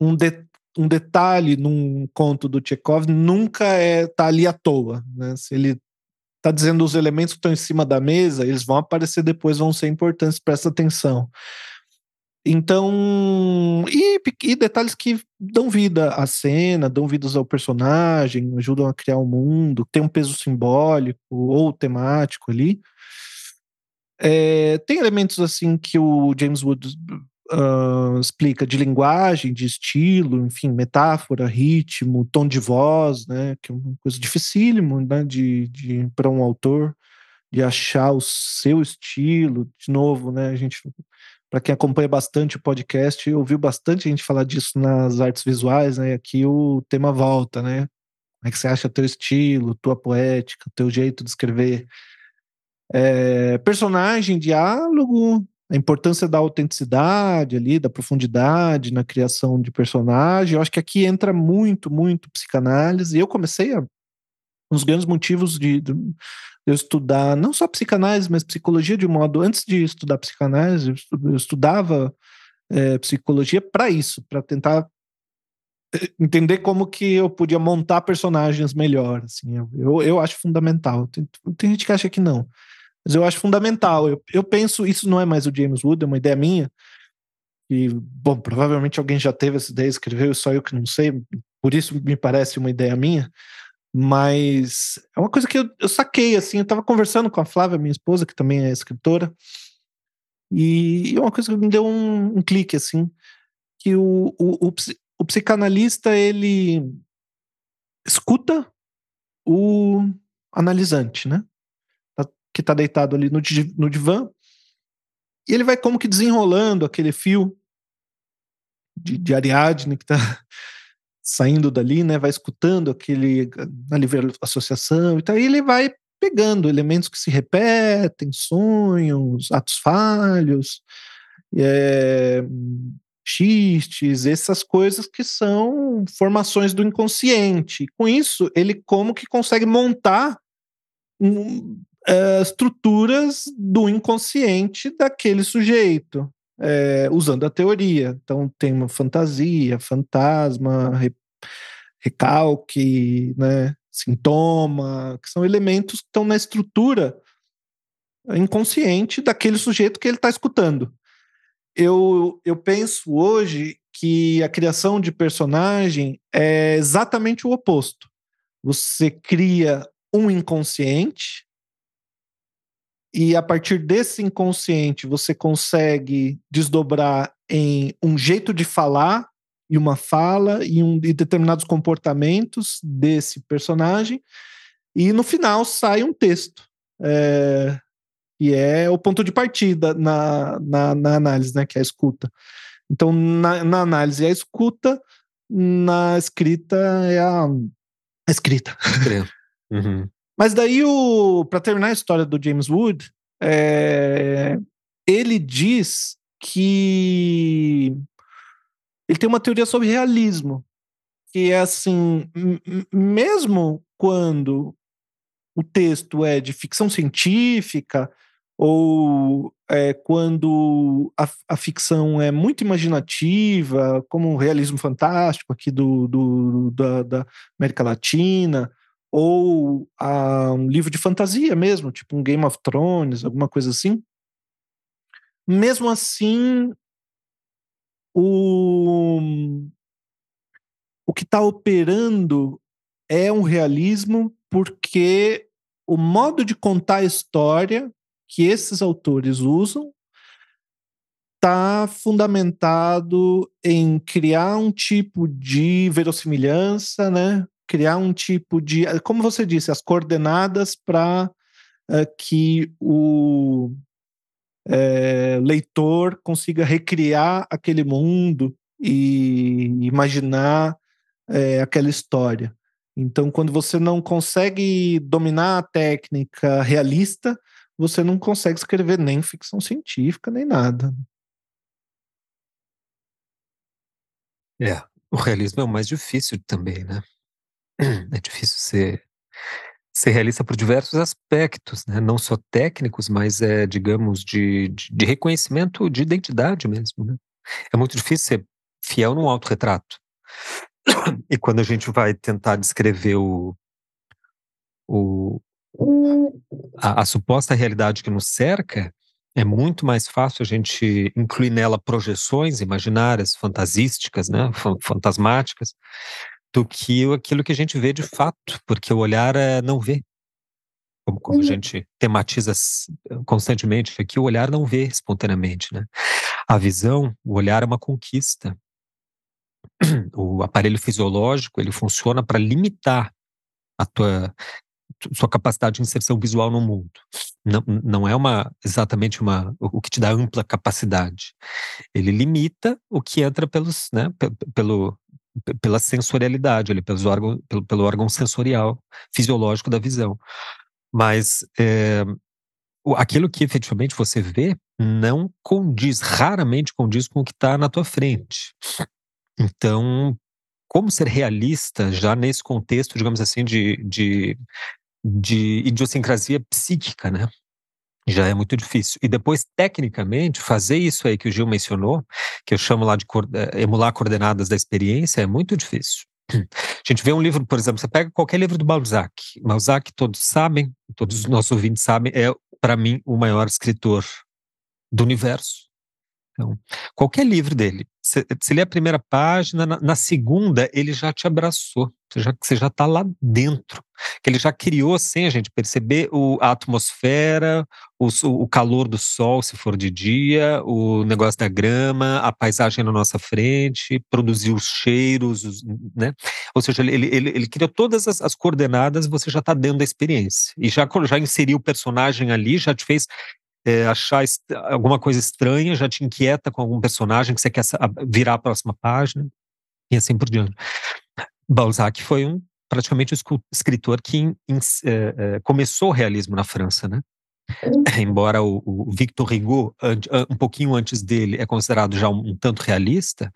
[SPEAKER 2] um, de, um detalhe num conto do Chekhov nunca é tá ali à toa, né? Se ele tá dizendo os elementos que estão em cima da mesa, eles vão aparecer depois, vão ser importantes, presta atenção. Então, e, e, detalhes que dão vida à cena, dão vida ao personagem, ajudam a criar um mundo, tem um peso simbólico ou temático ali. É, tem elementos assim que o James Wood uh, explica de linguagem, de estilo, enfim, metáfora, ritmo, tom de voz, né, que é uma coisa dificílimo, né, de, de para um autor de achar o seu estilo. De novo, né, a gente para quem acompanha bastante o podcast, ouviu bastante gente falar disso nas artes visuais, né? Aqui o tema volta, né? Como é que você acha teu estilo, tua poética, teu jeito de escrever? É, personagem, diálogo, a importância da autenticidade ali, da profundidade na criação de personagem. Eu acho que aqui entra muito, muito psicanálise. Eu comecei a um dos grandes motivos de, de, eu estudar não só psicanálise, mas psicologia de um modo. Antes de estudar psicanálise, eu estudava é, psicologia para isso, para tentar é, entender como que eu podia montar personagens melhor. Assim, eu, eu acho fundamental. Tem, tem gente que acha que não, mas eu acho fundamental. Eu, eu penso, isso não é mais o James Wood, é uma ideia minha. E, bom, provavelmente alguém já teve essa ideia, escreveu, só eu que não sei, por isso me parece uma ideia minha. Mas é uma coisa que eu, eu saquei, assim, eu estava conversando com a Flávia, minha esposa, que também é escritora, e é uma coisa que me deu um, um clique, assim, que o, o, o, o psicanalista, ele escuta o analisante, né? Tá, que está deitado ali no, no divã, e ele vai como que desenrolando aquele fio de, de Ariadne que está saindo dali, né, vai escutando aquele na livre associação e tal, e ele vai pegando elementos que se repetem, sonhos, atos falhos, é, xistes, essas coisas que são formações do inconsciente. Com isso, ele como que consegue montar um, uh, estruturas do inconsciente daquele sujeito, é, usando a teoria. Então, tem uma fantasia, fantasma, re, recalque, né, sintoma, que são elementos que estão na estrutura inconsciente daquele sujeito que ele está escutando. Eu, eu penso hoje que a criação de personagem é exatamente o oposto. Você cria um inconsciente e a partir desse inconsciente você consegue desdobrar em um jeito de falar e uma fala e, um, e determinados comportamentos desse personagem e no final sai um texto é, e é o ponto de partida na, na, na análise, né, que é a escuta. Então, na, na análise é a escuta, na escrita é a, a escrita.
[SPEAKER 1] Uhum.
[SPEAKER 2] Mas daí, para terminar a história do James Wood, é, ele diz que ele tem uma teoria sobre realismo, que é assim, mesmo quando o texto é de ficção científica ou é, quando a, a, ficção é muito imaginativa, como o realismo fantástico aqui do, do da, da, América Latina, ou a, um livro de fantasia mesmo, tipo um Game of Thrones, alguma coisa assim. Mesmo assim, o, o que está operando é um realismo porque o modo de contar a história que esses autores usam está fundamentado em criar um tipo de verossimilhança, né? Criar um tipo de, como você disse, as coordenadas para uh, eh, que o é, leitor consiga recriar aquele mundo e imaginar é, aquela história. Então, quando você não consegue dominar a técnica realista, você não consegue escrever nem ficção científica, nem nada.
[SPEAKER 1] É, o realismo é o mais difícil também, né? É difícil ser, ser realista por diversos aspectos, né? Não só técnicos, mas, é, digamos, de, de, de reconhecimento de identidade mesmo, né? É muito difícil ser fiel num autorretrato. E quando a gente vai tentar descrever o, o, a, a, suposta realidade que nos cerca, é muito mais fácil a gente incluir nela projeções imaginárias, fantasísticas, né, fantasmáticas, do que aquilo que a gente vê de fato, porque o olhar é, não vê. Como, como a uhum. gente tematiza constantemente aqui, o olhar não vê espontaneamente, né? A visão, o olhar é uma conquista. O aparelho fisiológico, ele funciona para limitar a tua sua capacidade de inserção visual no mundo. Não, não é uma exatamente uma o que te dá ampla capacidade. Ele limita o que entra pelos, né, pelo pela sensorialidade, ali, pelos órgão, pelo, pelo órgão sensorial fisiológico da visão. Mas é, aquilo que efetivamente você vê não condiz, raramente condiz com o que está na tua frente. Então, como ser realista já nesse contexto, digamos assim, de, de de idiosincrasia psíquica, né? Já é muito difícil. E depois, tecnicamente, fazer isso aí que o Gil mencionou, que eu chamo lá de eh, emular coordenadas da experiência, é muito difícil. A gente vê um livro, por exemplo, você pega qualquer livro do Balzac. Balzac, todos sabem, todos os nossos ouvintes sabem, é, para mim, o maior escritor do universo. Então, qualquer livro dele, você lê a primeira página, na, na, segunda ele já te abraçou, você já, está lá dentro, que ele já criou sem a gente perceber o, a atmosfera, o, o calor do sol, se for de dia, o negócio da grama, a paisagem na nossa frente, produziu os cheiros, os, né? Ou seja, ele, ele, ele criou todas as, as coordenadas, você já está dentro da experiência. E já, já inseriu o personagem ali, já te fez é, achar alguma coisa estranha, já te inquieta com algum personagem que você quer virar a próxima página, e assim por diante. Balzac foi um praticamente o escritor que in, in, é, é, começou o realismo na França, né? Embora o, o, Victor Hugo, um pouquinho antes dele, é considerado já um, um, tanto realista,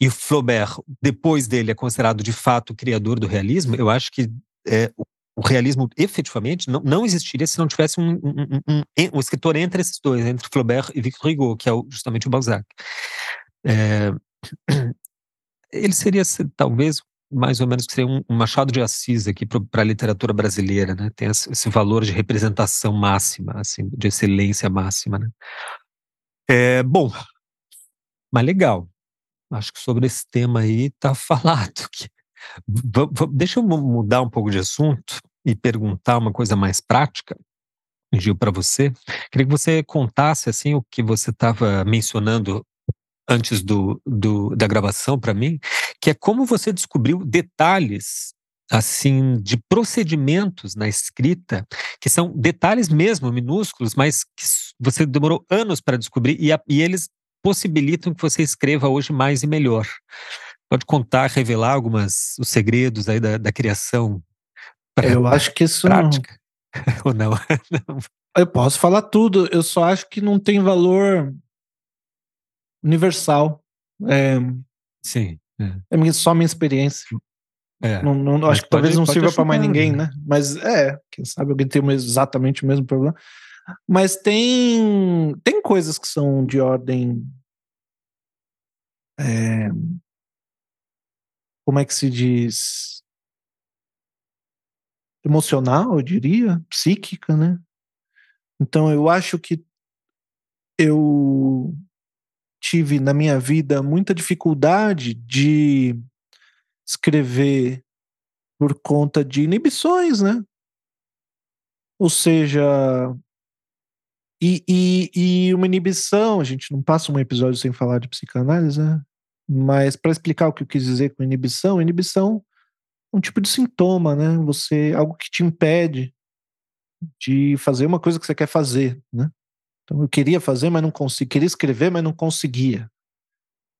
[SPEAKER 1] e o Flaubert, depois dele, é considerado de fato o criador do realismo, eu acho que é, o realismo efetivamente não, não existiria se não tivesse um, um, um, um, escritor entre esses dois, entre Flaubert e Victor Hugo, que é justamente o Balzac. É, ele seria talvez mais ou menos que seria um, Machado de Assis aqui para a literatura brasileira, né? Tem esse, valor de representação máxima, assim, de excelência máxima, né? É, bom, mas legal. Acho que sobre esse tema aí está falado. Que, deixa eu mudar um pouco de assunto e perguntar uma coisa mais prática, Gil, para você. Queria que você contasse assim o que você estava mencionando antes do, do da gravação para mim, que é como você descobriu detalhes assim de procedimentos na escrita que são detalhes mesmo minúsculos, mas que você demorou anos para descobrir e, a, e eles possibilitam que você escreva hoje mais e melhor. Pode contar, revelar algumas os segredos aí da, da criação.
[SPEAKER 2] Eu acho que isso
[SPEAKER 1] prática. ou não?
[SPEAKER 2] não? Eu posso falar tudo. Eu só acho que não tem valor universal. É,
[SPEAKER 1] Sim. É.
[SPEAKER 2] é só minha experiência. É, não, não acho que pode, talvez não sirva para mais ninguém, né? né? Mas é, quem sabe alguém tem exatamente o mesmo problema. Mas tem tem coisas que são de ordem é, como é que se diz emocional, eu diria, psíquica, né? Então eu acho que eu tive na minha vida muita dificuldade de escrever por conta de inibições, né? Ou seja, e, e, e uma inibição, a gente não passa um episódio sem falar de psicanálise, né? Mas para explicar o que eu quis dizer com inibição, inibição um tipo de sintoma, né? Você algo que te impede de fazer uma coisa que você quer fazer, né? Então eu queria fazer, mas não conseguia. Queria escrever, mas não conseguia.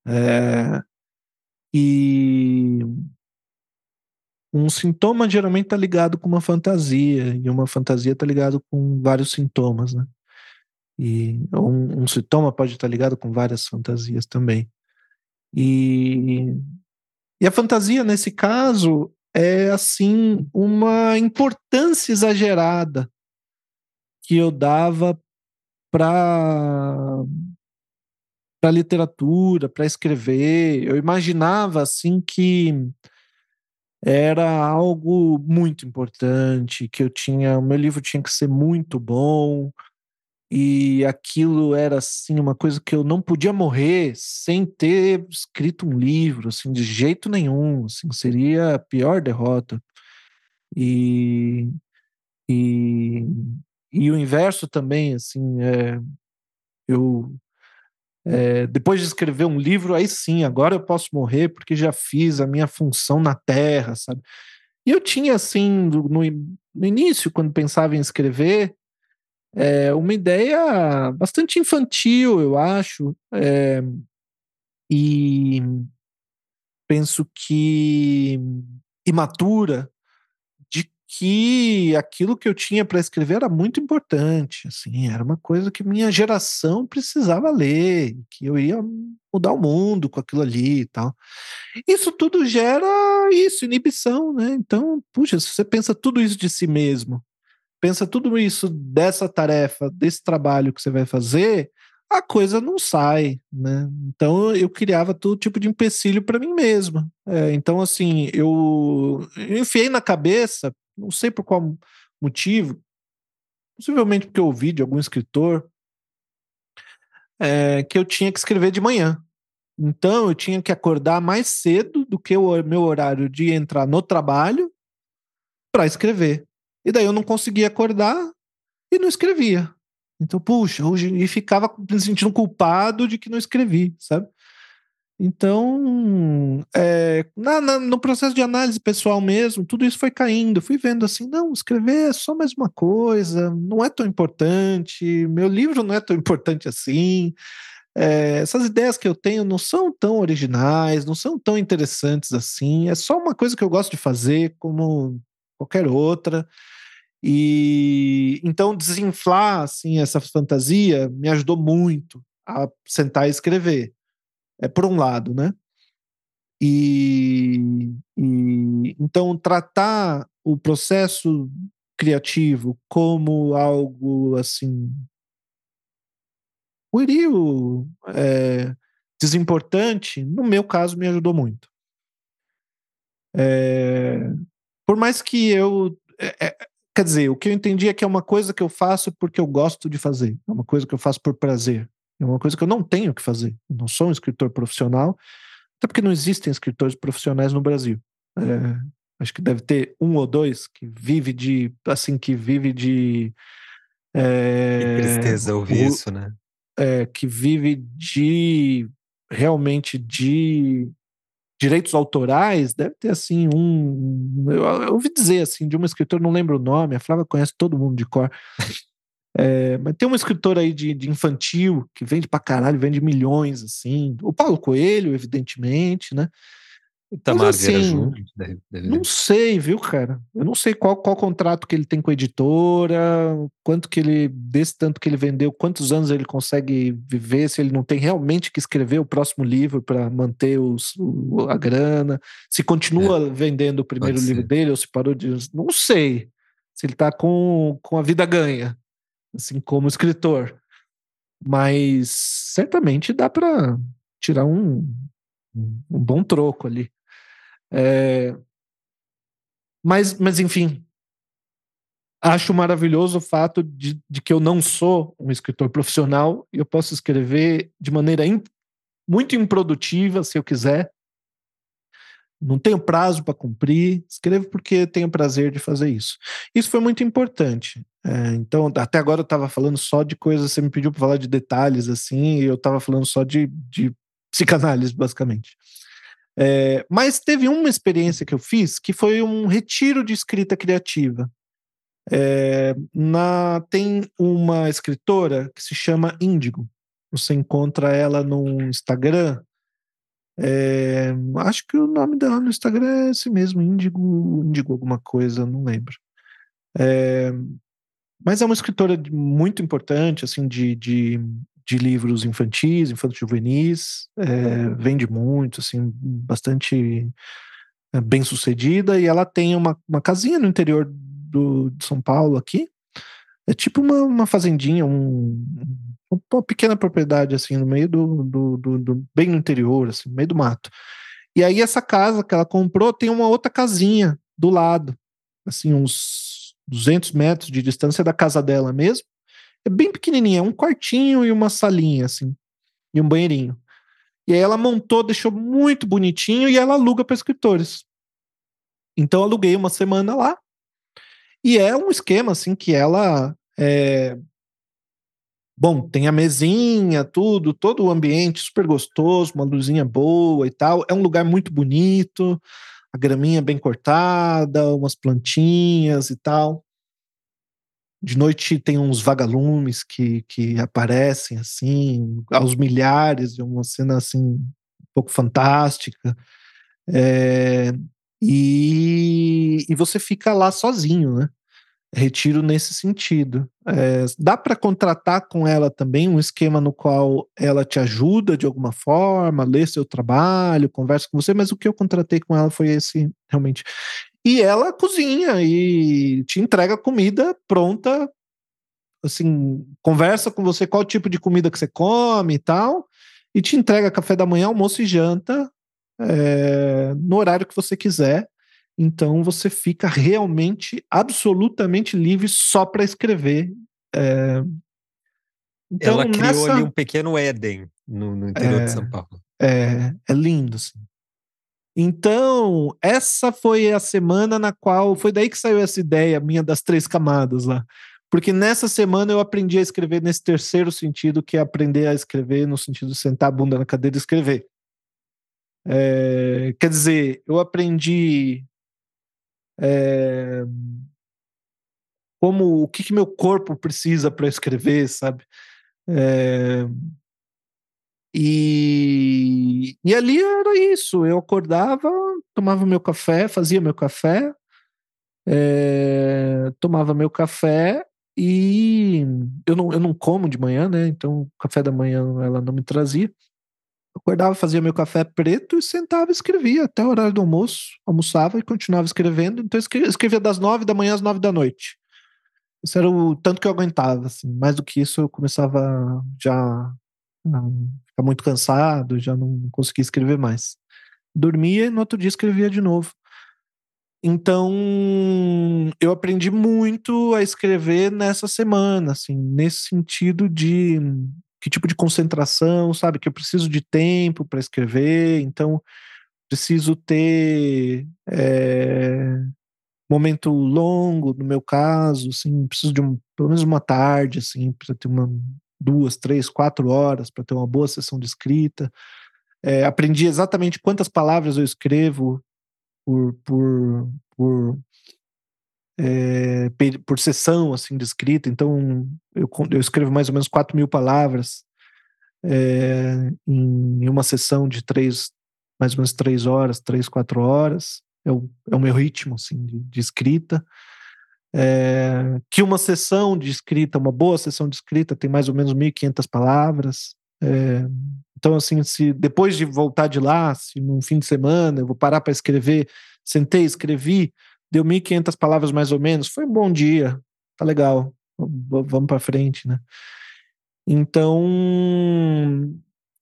[SPEAKER 2] É, e um sintoma geralmente está ligado com uma fantasia, e uma fantasia está ligado com vários sintomas, né? E um, um sintoma pode estar tá ligado com várias fantasias também. E, e a fantasia, nesse caso, é assim uma importância exagerada que eu dava para para literatura, para escrever. Eu imaginava assim que era algo muito importante, que eu tinha, o meu livro tinha que ser muito bom, e aquilo era assim uma coisa que eu não podia morrer sem ter escrito um livro, assim, de jeito nenhum, assim, seria a pior derrota. E e, e o inverso também, assim, é, eu é, depois de escrever um livro, aí sim, agora eu posso morrer porque já fiz a minha função na Terra, sabe? E eu tinha, assim, no, no início, quando pensava em escrever, é uma ideia bastante infantil, eu acho, é, e penso que imatura de que aquilo que eu tinha para escrever era muito importante, assim, era uma coisa que minha geração precisava ler, que eu ia mudar o mundo com aquilo ali e tal. Isso tudo gera isso, inibição, né? Então, puxa, se você pensa tudo isso de si mesmo, pensa tudo isso dessa tarefa, desse trabalho que você vai fazer, a coisa não sai, né? Então eu criava todo tipo de empecilho para mim mesmo. É, então, assim, eu, enfiei na cabeça, não sei por qual motivo, possivelmente porque eu ouvi de algum escritor, é, que eu tinha que escrever de manhã. Então eu tinha que acordar mais cedo do que o meu horário de entrar no trabalho para escrever. E daí eu não conseguia acordar e não escrevia. Então, puxa, hoje e ficava me sentindo culpado de que não escrevi, sabe? Então, é, na, na, no processo de análise pessoal mesmo, tudo isso foi caindo. Fui vendo assim, não, escrever é só mais uma coisa, não é tão importante, meu livro não é tão importante assim. É, essas ideias que eu tenho não são tão originais, não são tão interessantes assim. É só uma coisa que eu gosto de fazer, como qualquer outra. E então desinflar assim essa fantasia me ajudou muito a sentar e escrever. É por um lado, né? E, e então tratar o processo criativo como algo assim pueril, é, desimportante, no meu caso me ajudou muito. É, por mais que eu. É, é, quer dizer, o que eu entendi é que é uma coisa que eu faço porque eu gosto de fazer, é uma coisa que eu faço por prazer, é uma coisa que eu não tenho que fazer. Eu não sou um escritor profissional, até porque não existem escritores profissionais no Brasil. É, acho que deve ter um ou dois que vive de. Assim, que vive de.
[SPEAKER 1] É, que tristeza ouvir o, isso, né?
[SPEAKER 2] É, que vive de realmente de direitos autorais, deve ter assim um. Eu, eu ouvi dizer assim, de uma escritora, não lembro o nome, a Flávia conhece todo mundo de cor. É, mas tem um escritor aí de, de, infantil que vende pra caralho, vende milhões, assim. O Paulo Coelho, evidentemente, né?
[SPEAKER 1] Itamar assim, Vieira Júnior.
[SPEAKER 2] Não sei, viu, cara? Eu não sei qual, qual contrato que ele tem com a editora, quanto que ele, desse tanto que ele vendeu, quantos anos ele consegue viver, se ele não tem realmente que escrever o próximo livro para manter os, a grana, se continua é, vendendo o primeiro livro dele ou se parou de. Não sei. Se ele tá com, com a vida ganha, assim, como escritor. Mas certamente dá para tirar um, um bom troco ali. É... Mas, mas, enfim, acho maravilhoso o fato de, de, que eu não sou um escritor profissional e eu posso escrever de maneira in, muito improdutiva, se eu quiser. Não tenho prazo para cumprir, escrevo porque tenho prazer de fazer isso. Isso foi muito importante. É, então, até agora eu estava falando só de coisas, você me pediu para falar de detalhes assim, e eu estava falando só de, de psicanálise, basicamente. É, mas teve uma experiência que eu fiz que foi um retiro de escrita criativa. É, na, tem uma escritora que se chama Índigo. Você encontra ela no Instagram. É, acho que o nome dela no Instagram é esse mesmo, Índigo, Índigo alguma coisa, não lembro. É, mas é uma escritora muito importante, assim, de, de de livros infantis, infanto-juvenis, é, vende muito, assim, bastante é, bem sucedida, e ela tem uma, uma casinha no interior do, de São Paulo aqui, é tipo uma, uma fazendinha, um, uma pequena propriedade, assim, no meio do, do, do, do, bem no interior, assim, no meio do mato. E aí essa casa que ela comprou tem uma outra casinha do lado, assim, uns 200 metros de distância da casa dela mesmo, é bem pequenininha, é um quartinho e uma salinha, assim, e um banheirinho. E aí ela montou, deixou muito bonitinho e ela aluga para escritores. Então aluguei uma semana lá. E é um esquema, assim, que ela. É... Bom, tem a mesinha, tudo, todo o ambiente super gostoso, uma luzinha boa e tal. É um lugar muito bonito, a graminha bem cortada, umas plantinhas e tal. De noite tem uns vagalumes que, que aparecem assim, aos milhares, é uma cena assim um pouco fantástica. É, e, e você fica lá sozinho, né? Retiro nesse sentido. É, dá para contratar com ela também um esquema no qual ela te ajuda de alguma forma, lê seu trabalho, conversa com você, mas o que eu contratei com ela foi esse realmente. E ela cozinha e te entrega comida pronta, assim, conversa com você qual tipo de comida que você come e tal, e te entrega café da manhã, almoço e janta é, no horário que você quiser. Então você fica realmente, absolutamente livre só para escrever. É,
[SPEAKER 1] então, Ela criou nessa... ali um pequeno Éden no, no interior é, de São Paulo.
[SPEAKER 2] É, é lindo. Assim. Então, essa foi a semana na qual foi daí que saiu essa ideia minha das três camadas lá. Porque nessa semana eu aprendi a escrever nesse terceiro sentido, que é aprender a escrever no sentido de sentar a bunda na cadeira e escrever. É, quer dizer, eu aprendi é, como o que, que meu corpo precisa para escrever, sabe? É, e, e ali era isso. Eu acordava, tomava meu café, fazia meu café, é, tomava meu café e eu não, eu não como de manhã, né? Então, café da manhã ela não me trazia. Acordava, fazia meu café preto e sentava e escrevia até o horário do almoço. Almoçava e continuava escrevendo. Então eu escrevia das nove da manhã às nove da noite. Isso era o tanto que eu aguentava. Assim. Mais do que isso, eu começava já ficar muito cansado, já não conseguia escrever mais. Dormia e no outro dia escrevia de novo. Então, eu aprendi muito a escrever nessa semana, assim, nesse sentido de que tipo de concentração, sabe? Que eu preciso de tempo para escrever, então preciso ter é, momento longo, no meu caso, assim, preciso de um, pelo menos uma tarde, assim, para ter uma duas, três, quatro horas para ter uma boa sessão de escrita. É, aprendi exatamente quantas palavras eu escrevo por, por, por, é, por sessão assim, de escrita. Então, eu, eu escrevo mais ou menos 4 mil palavras é, em uma sessão de três, mais ou menos três horas, três, quatro horas. É o, é o meu ritmo assim, de, de escrita. É, que uma sessão de escrita, uma boa sessão de escrita, tem mais ou menos 1.500 palavras. É, então, assim, se depois de voltar de lá, se num fim de semana eu vou parar para escrever, sentei, escrevi, deu 1.500 palavras mais ou menos, foi um bom dia, tá legal, vamos para frente, né? Então,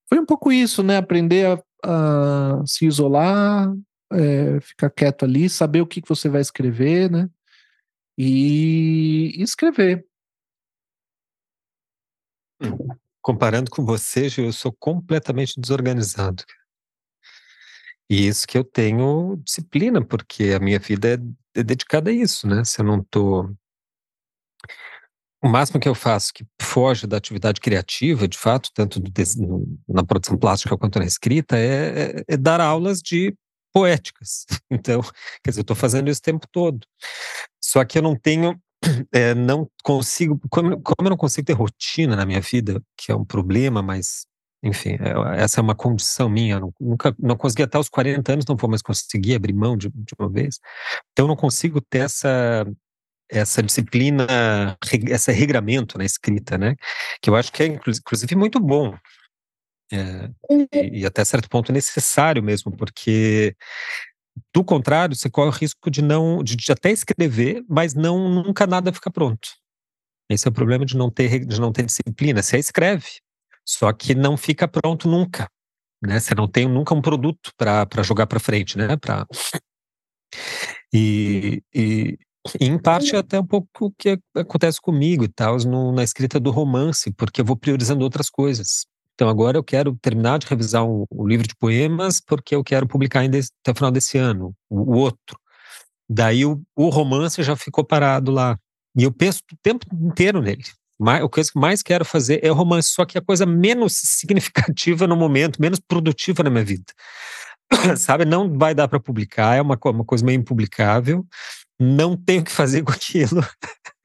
[SPEAKER 2] foi um pouco isso, né? Aprender a, a se isolar, é, ficar quieto ali, saber o que, que você vai escrever, né? E, escrever.
[SPEAKER 1] comparando com você, eu sou completamente desorganizado. E isso que eu tenho disciplina, porque a minha vida é, é dedicada a isso, né? Se eu não tô o máximo que eu faço que foge da atividade criativa, de fato, tanto na produção plástica quanto na escrita, é, é, é, dar aulas de poéticas. Então, quer dizer, eu estou fazendo isso o tempo todo. Só que eu não tenho é, não consigo, como, como eu não consigo ter rotina na minha vida, que é um problema, mas enfim, é, essa é uma condição minha. Não, nunca não consegui até os 40 anos, não vou mais conseguir abrir mão de, de uma vez. Então, eu não consigo ter essa essa disciplina, esse regramento na escrita, né? Que eu acho que é inclusive muito bom. É, e, e até certo ponto necessário mesmo, porque do contrário, você corre o risco de não, de, de, até escrever, mas não nunca nada fica pronto. Esse é o problema de não ter, de não ter disciplina. Você escreve, só que não fica pronto nunca, né? Você não tem nunca um produto para jogar para frente, né? Para e, e, em parte é até um pouco o que acontece comigo e tal, no, na escrita do romance, porque eu vou priorizando outras coisas. Então agora eu quero terminar de revisar o, o livro de poemas porque eu quero publicar ainda até o final desse ano, o, o outro. Daí o, o, romance já ficou parado lá. E eu penso o tempo inteiro nele. A coisa que mais quero fazer é o romance, só que é a coisa menos significativa no momento, menos produtiva na minha vida. Sabe, não vai dar para publicar, é uma, uma coisa meio impublicável não tenho o que fazer com aquilo.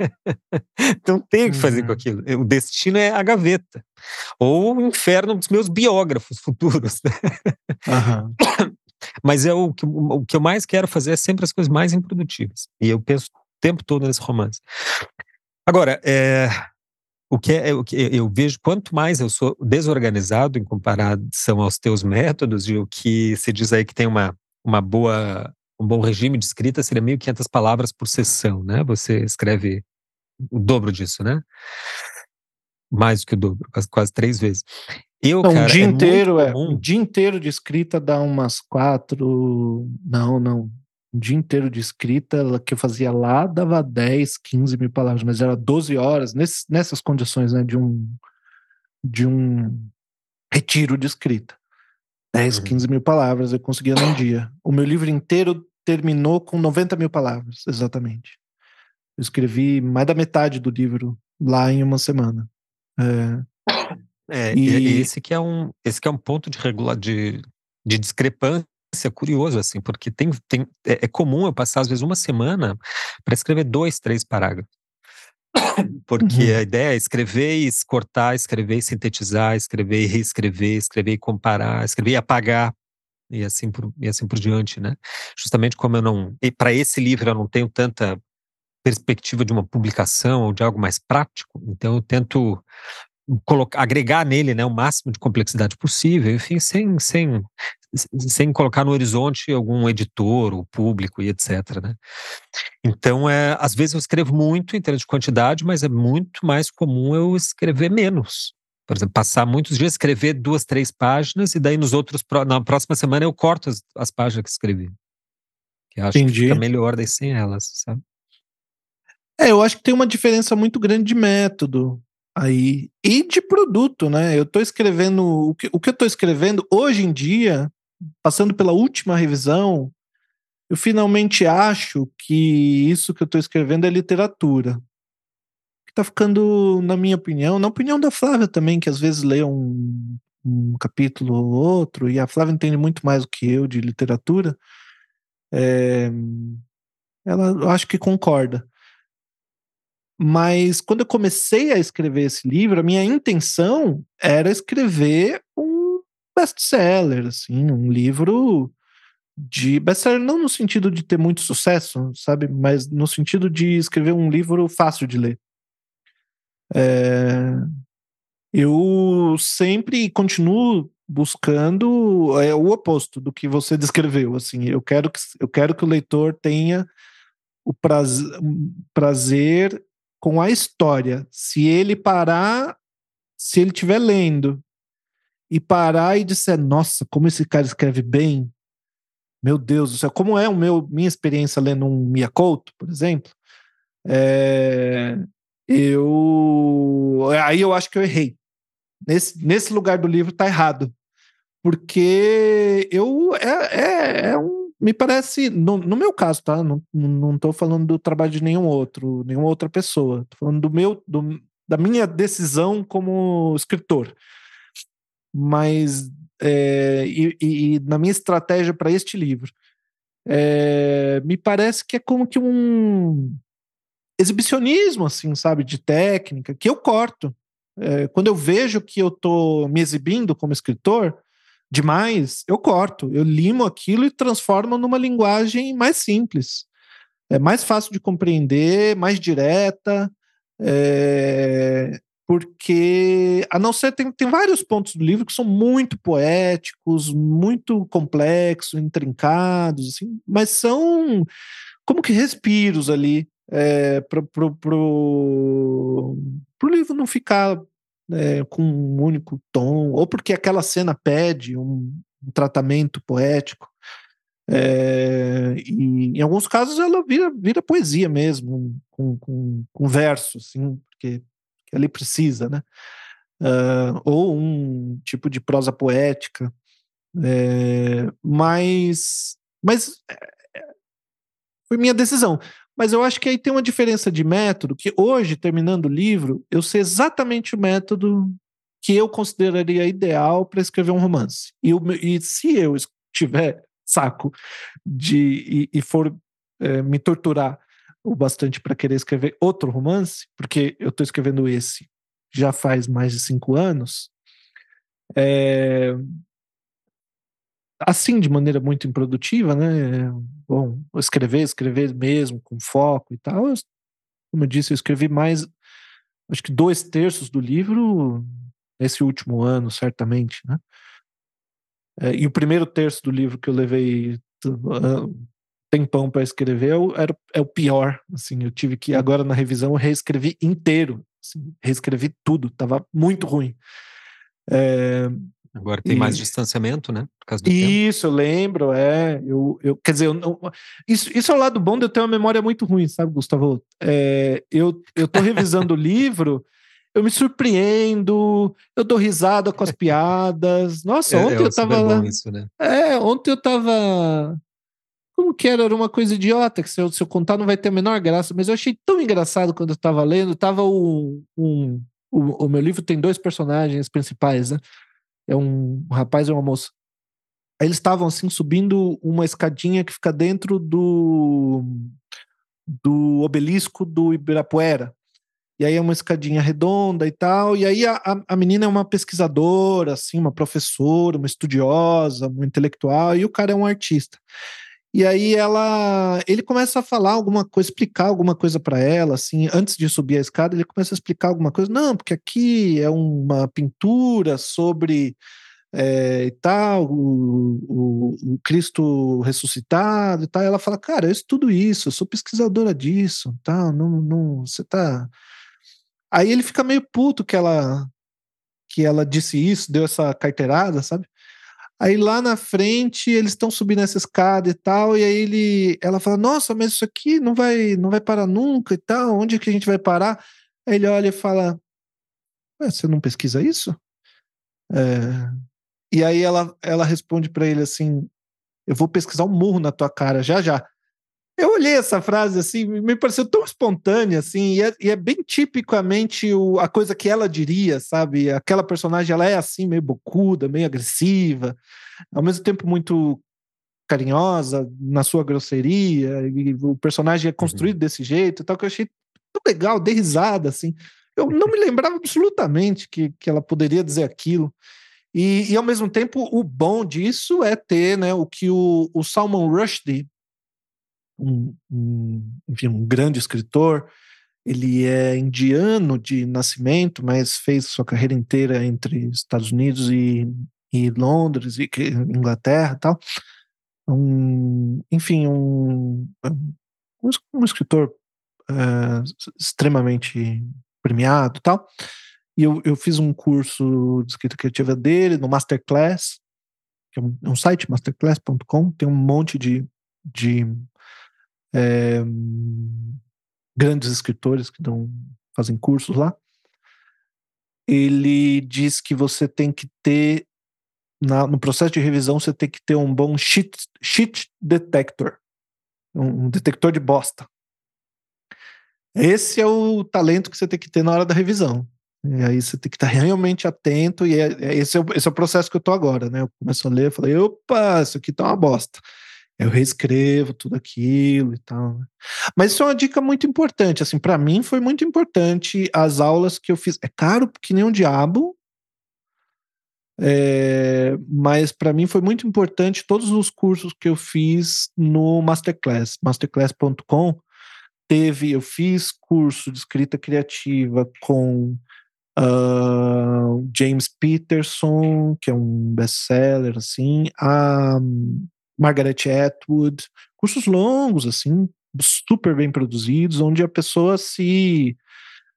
[SPEAKER 1] não tenho o que fazer uhum. com aquilo. O destino é a gaveta. Ou o inferno dos meus biógrafos futuros. Uhum. Mas é o que, o que eu mais quero fazer é sempre as coisas mais improdutivas. E eu penso o tempo todo nesse romance. Agora, é, o que é, o que eu vejo quanto mais eu sou desorganizado em comparação aos teus métodos e o que se diz aí que tem uma, uma boa um bom regime de escrita seria 1.500 palavras por sessão, né? Você escreve o dobro disso, né? Mais do que o dobro, quase, três vezes.
[SPEAKER 2] Eu, não, cara, um dia é inteiro é um dia inteiro de escrita dá umas quatro, não, não, um dia inteiro de escrita que eu fazia lá dava 10, 15 mil palavras, mas era 12 horas nessas condições, né, de um de um retiro de escrita. 10, uhum. 15 mil palavras eu conseguia num dia. O meu livro inteiro terminou com 90 mil palavras, exatamente. Eu escrevi mais da metade do livro lá em uma semana.
[SPEAKER 1] É, é e... esse que é um esse que é um ponto de regular de, de discrepância curioso assim, porque tem, tem é, é comum eu passar às vezes uma semana para escrever dois, três parágrafos. Porque uhum. a ideia é escrever e cortar, escrever e sintetizar, escrever e reescrever, escrever e comparar, escrever e apagar, e assim por, e assim por diante, né? Justamente como eu não. Para esse livro eu não tenho tanta perspectiva de uma publicação ou de algo mais prático, então eu tento colocar, agregar nele né, o máximo de complexidade possível, enfim, sem, sem, sem colocar no horizonte algum editor, ou público e etc. Né? Então, é, às vezes eu escrevo muito em termos de quantidade, mas é muito mais comum eu escrever menos. Por exemplo, passar muitos dias, escrever duas, três páginas, e daí nos outros, na próxima semana eu corto as, as páginas que escrevi. Que acho Entendi. que fica melhor daí sem elas, sabe?
[SPEAKER 2] É, eu acho que tem uma diferença muito grande de método aí e de produto, né? Eu estou escrevendo o que, o que eu estou escrevendo hoje em dia, passando pela última revisão, eu finalmente acho que isso que eu estou escrevendo é literatura. Que tá ficando, na minha opinião, na opinião da Flávia também, que às vezes lê um, um capítulo ou outro, e a Flávia entende muito mais do que eu de literatura. É, ela acho que concorda. Mas quando eu comecei a escrever esse livro, a minha intenção era escrever um best-seller, assim, um livro de best-seller não no sentido de ter muito sucesso, sabe, mas no sentido de escrever um livro fácil de ler. É, eu sempre continuo buscando é, o oposto do que você descreveu. Assim, eu quero que eu quero que o leitor tenha o prazer, prazer com a história. Se ele parar, se ele estiver lendo e parar e disser, nossa, como esse cara escreve bem, meu Deus do céu, como é o meu minha experiência lendo um Miyakoto, por exemplo, é, eu aí eu acho que eu errei. Nesse, nesse lugar do livro tá errado. Porque eu é, é, é um me parece, no, no, meu caso, tá? Não, não tô falando do trabalho de nenhum outro, nenhuma outra pessoa. Tô falando do meu, do, da minha decisão como escritor. Mas, é, e, e, na minha estratégia para este livro, é, me parece que é como que um exibicionismo, assim, sabe, de técnica, que eu corto. É, quando eu vejo que eu tô me exibindo como escritor, demais, eu corto, eu limo aquilo e transformo numa linguagem mais simples. É mais fácil de compreender, mais direta, é, porque, a não ser, tem, tem vários pontos do livro que são muito poéticos, muito complexos, intrincados, assim, mas são como que respiros ali é, para o livro não ficar é, com um único tom, ou porque aquela cena pede um, um tratamento poético. É, e em alguns casos ela vira, vira poesia mesmo, com, com, com verso, assim, porque ali precisa, né? Uh, ou um tipo de prosa poética. É, mas, mas é, foi minha decisão. Mas eu acho que aí tem uma diferença de método, que hoje, terminando o livro, eu sei exatamente o método que eu consideraria ideal para escrever um romance. E, e, se eu tiver saco de e, e for é, me torturar o bastante para querer escrever outro romance, porque eu estou escrevendo esse já faz mais de cinco anos, é, assim de maneira muito improdutiva, né? Bom, escrever, escrever mesmo, com foco e tal. Eu, como eu disse, eu escrevi mais, acho que dois terços do livro nesse último ano, certamente, né? É, e o primeiro terço do livro que eu levei tempão para escrever é era, é o pior, assim, eu tive que, agora na revisão, eu reescrevi inteiro, assim, reescrevi tudo, tava muito ruim. É,
[SPEAKER 1] Agora tem e... mais distanciamento, né? Por
[SPEAKER 2] causa do isso, tempo. eu lembro, é. Eu, eu, quer dizer, eu, eu, isso, isso é o lado bom de eu ter uma memória muito ruim, sabe, Gustavo? É, eu, eu tô revisando o livro, eu me surpreendo, eu dou risada com as piadas. Nossa, é, ontem é, eu tava. Isso, né? É, ontem eu tava. Como que era? Era uma coisa idiota, que se eu, se eu contar não vai ter a menor graça, mas eu achei tão engraçado quando eu tava lendo. Tava um. um o, o meu livro tem dois personagens principais, né? É um, rapaz e uma moça. Aí eles estavam assim subindo uma escadinha que fica dentro do do obelisco do Ibirapuera. E aí é uma escadinha redonda e tal. E aí a, a menina é uma pesquisadora, assim, uma professora, uma estudiosa, uma intelectual, e o cara é um artista. E aí ela, ele começa a falar alguma coisa, explicar alguma coisa para ela, assim, antes de subir a escada, ele começa a explicar alguma coisa. Não, porque aqui é uma pintura sobre é, e tal, o, o, o, Cristo ressuscitado e tal. Ela fala, cara, eu estudo isso, eu sou pesquisadora disso, tal. Não, não, você tá. Aí ele fica meio puto que ela que ela disse isso, deu essa carteirada, sabe? Aí lá na frente eles estão subindo essa escada e tal, e aí ele, ela fala: "Nossa, mas isso aqui não vai, não vai parar nunca e tal. Onde é que a gente vai parar?" Aí ele olha e fala: "Você não pesquisa isso?" É... E aí ela, ela responde para ele assim: "Eu vou pesquisar um murro na tua cara já já." Eu olhei essa frase assim, me pareceu tão espontânea assim, e é, e é bem tipicamente o, a coisa que ela diria, sabe? Aquela personagem, ela é assim, meio bocuda, meio agressiva, ao mesmo tempo muito carinhosa na sua grosseria, e o personagem é construído uhum. desse jeito, tal que eu achei tão legal, dei risada assim. Eu não me lembrava absolutamente que, que ela poderia dizer aquilo. E, e, ao mesmo tempo, o bom disso é ter né, o que o, o Salman Rushdie um, um, enfim, um grande escritor. Ele é indiano de nascimento, mas fez sua carreira inteira entre Estados Unidos e, e Londres e Inglaterra, tal. Um, enfim, um, um, escritor uh, extremamente premiado, tal. E eu, eu fiz um curso de escrita criativa dele no Masterclass, que é um, é um site masterclass.com, tem um monte de, de é, grandes escritores que dão, fazem cursos lá. Ele diz que você tem que ter, na, no processo de revisão, você tem que ter um bom shit, shit detector, um, detector de bosta. Esse é o talento que você tem que ter na hora da revisão. E aí você tem que estar realmente atento, e é, é, esse, é o, esse é o processo que eu estou agora, né? Eu começo a ler, eu falei, opa, isso aqui tá uma bosta eu reescrevo tudo aquilo e tal. Né. Mas isso é uma dica muito importante, assim, para mim foi muito importante as aulas que eu fiz. É caro que nem um diabo, é, mas para mim foi muito importante todos os cursos que eu fiz no Masterclass, masterclass.com. Teve, eu fiz curso de escrita criativa com uh, James Peterson, que é um best-seller, assim, a Margaret Atwood, cursos longos, assim, super bem produzidos, onde a pessoa se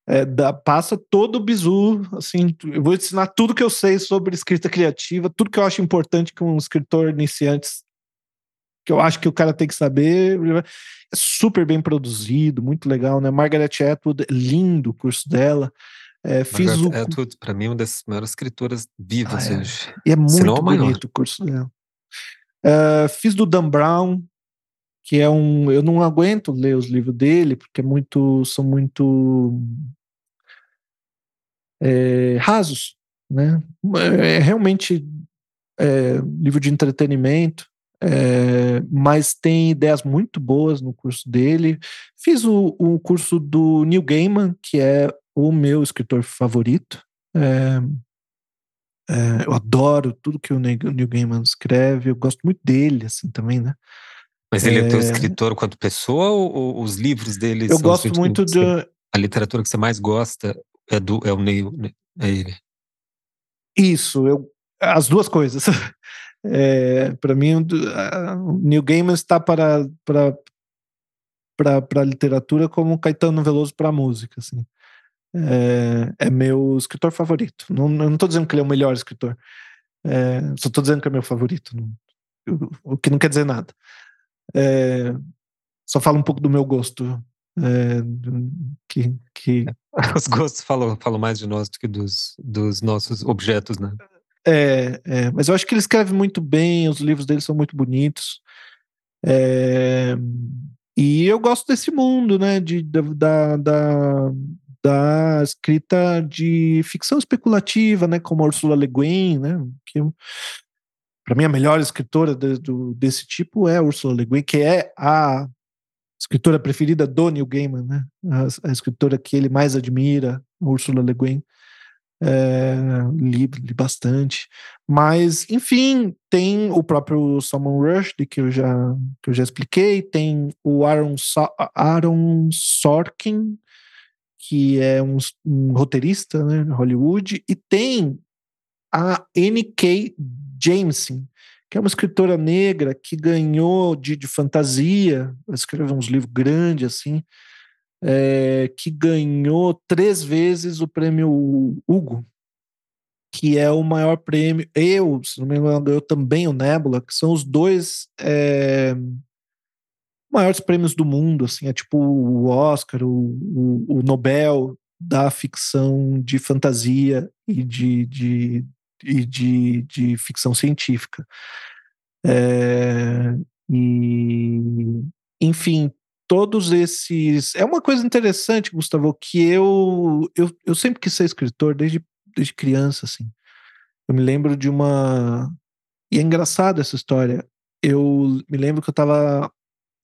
[SPEAKER 2] é, dá, passa todo o bizu, assim, eu vou ensinar tudo que eu sei sobre escrita criativa, tudo que eu acho importante que um escritor iniciante, que eu acho que o cara tem que saber, é super bem produzido, muito legal, né? Margaret Atwood, lindo o curso dela. É, fiz
[SPEAKER 1] Margaret o... Atwood, para mim, uma das maiores escritoras vivas
[SPEAKER 2] ah,
[SPEAKER 1] é. hoje.
[SPEAKER 2] E é muito bonito o curso dela. Uh, fiz do Dan Brown, que é um. Eu não aguento ler os livros dele, porque é muito, são muito é, rasos, né? É realmente é, livro de entretenimento, é, mas tem ideias muito boas no curso dele. Fiz o, o curso do Neil Gaiman, que é o meu escritor favorito. É, é, eu adoro tudo que o Neil Gaiman escreve, eu gosto muito dele, assim, também, né?
[SPEAKER 1] Mas ele é, é teu escritor quanto pessoa ou, os livros dele?
[SPEAKER 2] Eu gosto muito de...
[SPEAKER 1] A literatura que você mais gosta é, do, é o Neil, né? é ele?
[SPEAKER 2] Isso, eu, as duas coisas. É, para mim, o Neil Gaiman está para, para, para, literatura como Caetano Veloso para a música, assim é, é meu escritor favorito. Não, não estou dizendo que ele é o melhor escritor, é, só estou dizendo que é meu favorito, não, o que não quer dizer nada. É, só fala um pouco do meu gosto. É, que, que...
[SPEAKER 1] Os gostos falam, falam mais de nós do que dos, dos nossos objetos, né?
[SPEAKER 2] É, é, mas eu acho que ele escreve muito bem, os livros dele são muito bonitos. É, e eu gosto desse mundo, né? De, da, da, da escrita de ficção especulativa, né, como a Ursula Le Guin, né, que para mim a melhor escritora de, do, desse tipo é a Ursula Le Guin, que é a escritora preferida do Neil Gaiman, né, a, a escritora que ele mais admira, Ursula Le Guin. É, li, li, bastante. Mas, enfim, tem o próprio Salman Rushdie, que eu já, que eu já expliquei, tem o Aaron, so Aaron Sorkin, que é um, um roteirista, né, Hollywood, e tem a N.K. Jameson, que é uma escritora negra que ganhou de, de fantasia, escreveu uns livros grandes assim, é, que ganhou três vezes o prêmio Hugo, que é o maior prêmio. Eu, se não me engano, ganhou também o Nebula, que são os dois é, maiores prêmios do mundo, assim, é tipo o Oscar, o, o, o Nobel da ficção de fantasia e de, de, e de, de ficção científica. É, e, enfim, todos esses. É uma coisa interessante, Gustavo, que eu, eu, eu sempre quis ser escritor desde, desde criança, assim. Eu me lembro de uma. E é engraçado essa história. Eu me lembro que eu estava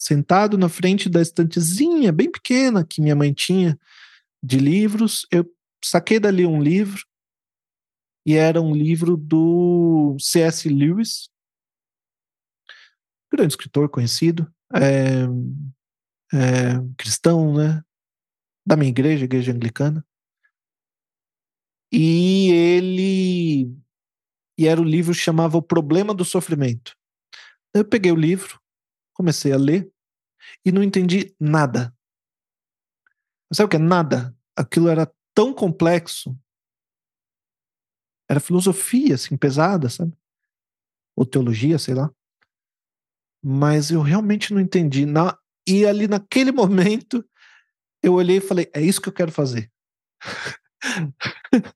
[SPEAKER 2] sentado na frente da estantezinha bem pequena que minha mãe tinha de livros. Eu saquei dali um livro e era um livro do C.S. Lewis, grande escritor conhecido, é, é, cristão, né? Da minha igreja, igreja anglicana. E ele. E era o livro que chamava O Problema do Sofrimento. Eu peguei o livro, comecei a ler e não entendi nada. Sabe o que é nada? Aquilo era tão complexo era filosofia, assim, pesada, sabe? Ou teologia, sei lá. Mas eu realmente não entendi. Na... E ali naquele momento, eu olhei e falei: é isso que eu quero fazer.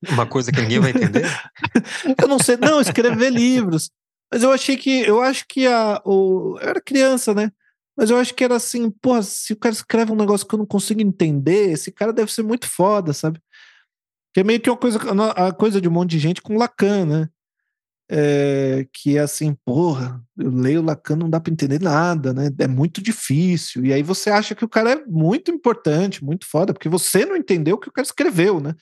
[SPEAKER 1] Uma coisa que ninguém vai entender?
[SPEAKER 2] eu não sei, não, escrever livros. Mas eu achei que, eu acho que a, o, eu era criança, né? Mas eu acho que era assim, pô, se o cara escreve um negócio que eu não consigo entender, esse cara deve ser muito foda, sabe? Que é meio que uma coisa, a coisa de um monte de gente com Lacan, né? É, que é assim, porra, eu leio Lacan, não dá para entender nada, né? É muito difícil. E aí você acha que o cara é muito importante, muito foda, porque você não entendeu o que o cara escreveu, né?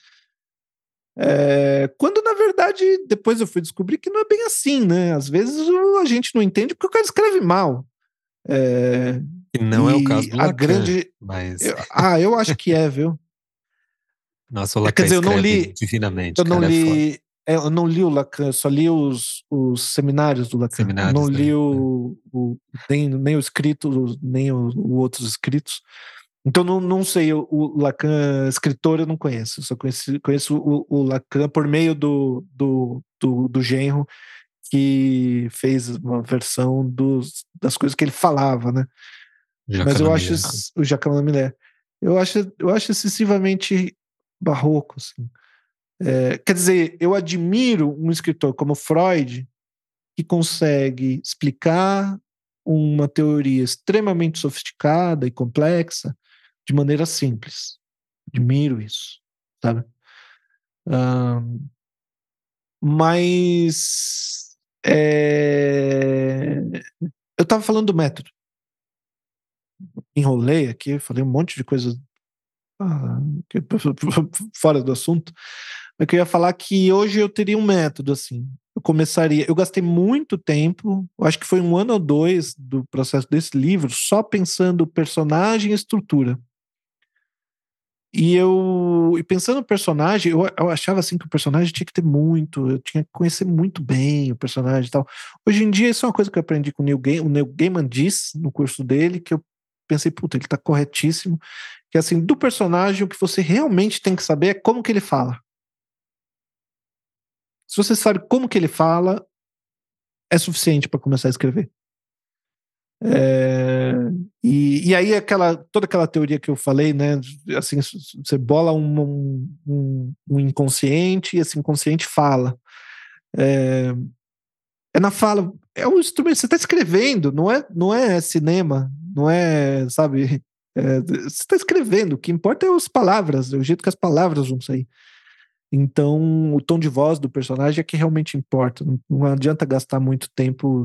[SPEAKER 2] É, quando na verdade depois eu fui descobrir que não é bem assim, né? Às vezes a gente não entende porque o cara escreve mal.
[SPEAKER 1] É, e não e é o caso do Lacan, grande...
[SPEAKER 2] mas... Eu, ah, eu acho que é, viu?
[SPEAKER 1] Nossa, o Lacan Quer dizer, eu não li, divinamente.
[SPEAKER 2] Eu não é li, é eu não li o Lacan, eu só li os, os seminários do Lacan. Seminários, não li o, o, nem, nem o escrito, nem os outros escritos. Então não, não sei, o, o Lacan escritor eu não conheço, só conheço, conheço o, o, Lacan por meio do, do, do, do genro que fez uma versão dos, das coisas que ele falava, né? Mas eu acho o Jacques Miller. Eu acho, eu acho excessivamente barroco. Assim. É, quer dizer, eu admiro um escritor como Freud, que consegue explicar uma teoria extremamente sofisticada e complexa de maneira simples. Admiro isso, sabe? Um, mas é, eu estava falando do método. Enrolei aqui, falei um monte de coisas ah, fora do assunto, eu queria falar que hoje eu teria um método assim. Eu começaria, eu gastei muito tempo, acho que foi um ano ou dois do processo desse livro, só pensando personagem e estrutura. E eu, e pensando no personagem, eu, eu achava assim que o personagem tinha que ter muito, eu tinha que conhecer muito bem o personagem e tal. Hoje em dia, isso é uma coisa que eu aprendi com o Neil Gaiman. O Neil Gaiman diz no curso dele que eu pensei, puta, ele tá corretíssimo. Que assim, do personagem, o que você realmente tem que saber é como que ele fala. Se você sabe como que ele fala, é suficiente para começar a escrever. É, e, e aí aquela toda aquela teoria que eu falei, né? Assim, você bola um, um, um inconsciente e esse inconsciente fala. É, é na fala, é um instrumento. Você está escrevendo, não é, não é cinema, não é, sabe? É, você está escrevendo. O que importa é as palavras, é o jeito que as palavras vão sair. Então, o tom de voz do personagem é que realmente importa. Não, não adianta gastar muito tempo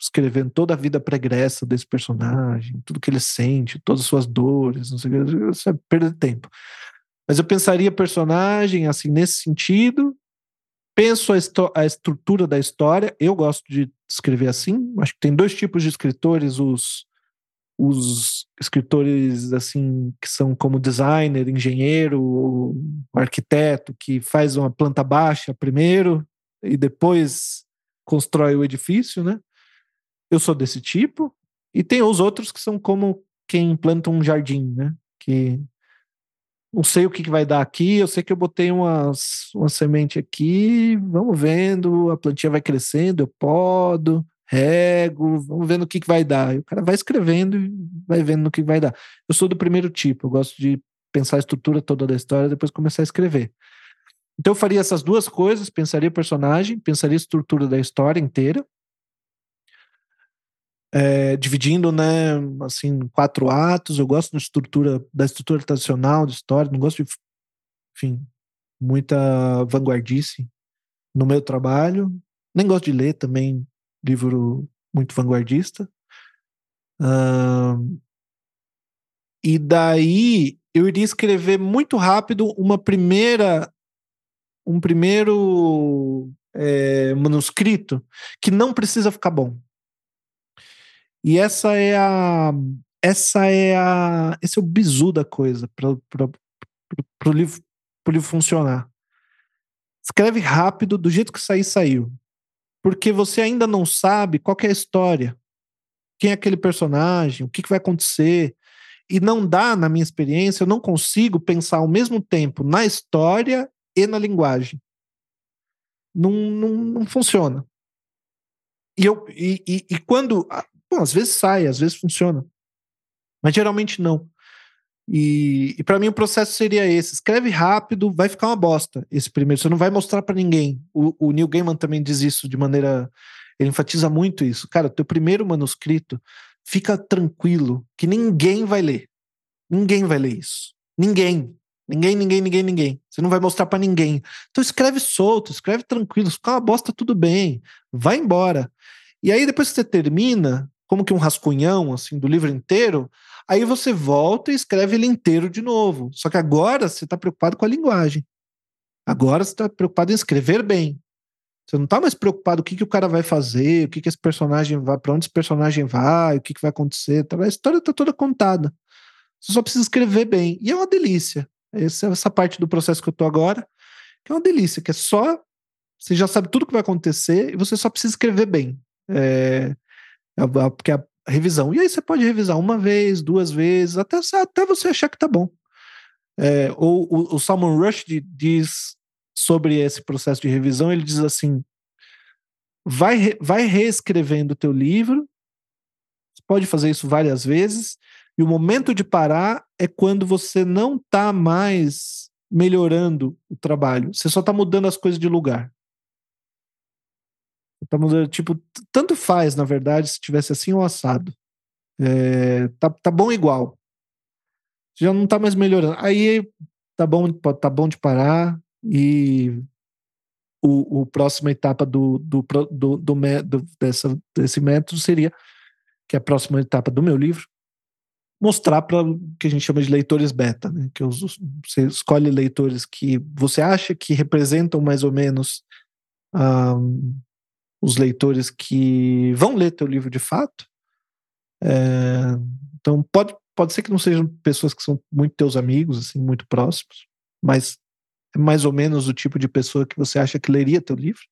[SPEAKER 2] escrevendo toda a vida pregressa desse personagem, tudo que ele sente, todas as suas dores, não sei o que, você perder tempo. Mas eu pensaria personagem, assim, nesse sentido. Penso a, a estrutura da história. Eu gosto de escrever assim. Acho que tem dois tipos de escritores: os, os escritores, assim, que são como designer, engenheiro, arquiteto, que faz uma planta baixa primeiro e depois constrói o edifício, né? Eu sou desse tipo. E tem os outros que são como quem planta um jardim, né? Que não sei o que, que vai dar aqui, eu sei que eu botei umas, uma semente aqui, vamos vendo, a plantinha vai crescendo, eu podo, rego, vamos vendo o que, que vai dar. E o cara vai escrevendo e vai vendo no que vai dar. Eu sou do primeiro tipo, eu gosto de pensar a estrutura toda da história, depois começar a escrever. Então eu faria essas duas coisas, pensaria o personagem, pensaria a estrutura da história inteira, é, dividindo, né, assim, quatro atos. Eu gosto da estrutura, da estrutura tradicional de história, não gosto de, enfim, muita vanguardice no meu trabalho. Nem gosto de ler também livro muito vanguardista. Uh, e daí eu iria escrever muito rápido uma primeira um primeiro é, manuscrito que não precisa ficar bom. E essa é a. Essa é a. Esse é o bizu da coisa para o livro, livro funcionar. Escreve rápido, do jeito que sair, saiu. Porque você ainda não sabe qual é a história, quem é aquele personagem, o que, que vai acontecer. E não dá, na minha experiência, eu não consigo pensar ao mesmo tempo na história e na linguagem. Não, não, não funciona. E, eu, e, e, e quando Bom, às vezes sai, às vezes funciona. Mas geralmente não. E, e para mim o processo seria esse: escreve rápido, vai ficar uma bosta esse primeiro. Você não vai mostrar para ninguém. O, o Neil Gaiman também diz isso de maneira. Ele enfatiza muito isso. Cara, teu primeiro manuscrito, fica tranquilo, que ninguém vai ler. Ninguém vai ler isso. Ninguém. Ninguém, ninguém, ninguém, ninguém. Você não vai mostrar para ninguém. Então escreve solto, escreve tranquilo. Se ficar uma bosta, tudo bem. Vai embora. E aí, depois que você termina, como que um rascunhão assim do livro inteiro, aí você volta e escreve ele inteiro de novo. Só que agora você está preocupado com a linguagem. Agora você está preocupado em escrever bem. Você não está mais preocupado o que, que o cara vai fazer, o que, que esse personagem vai, para onde esse personagem vai, o que, que vai acontecer. Tá? A história está toda contada. Você só precisa escrever bem. E é uma delícia. Essa, essa parte do processo que eu estou agora, que é uma delícia, que é só. Você já sabe tudo que vai acontecer e você só precisa escrever bem. É, porque a revisão. E aí você pode revisar uma vez, duas vezes, até, até você achar que tá bom. É, ou o, o Salman Rushdie diz sobre esse processo de revisão, ele diz assim, vai, vai reescrevendo o teu livro, pode fazer isso várias vezes, e o momento de parar é quando você não está mais melhorando o trabalho, você só está mudando as coisas de lugar. Tá mudando, tipo, tanto faz, na verdade, se tivesse assim ou assado. É, tá, tá bom igual. Já não tá mais melhorando. Aí tá bom, tá bom de parar e o, o próxima etapa do, do, do, do, do dessa, desse método seria que é a próxima etapa do meu livro mostrar para o que a gente chama de leitores beta, né? que você escolhe leitores que você acha que representam mais ou menos um, os leitores que vão ler teu livro de fato. É, então pode, pode ser que não sejam pessoas que são muito teus amigos, assim, muito próximos, mas é mais ou menos o tipo de pessoa que você acha que leria teu livro.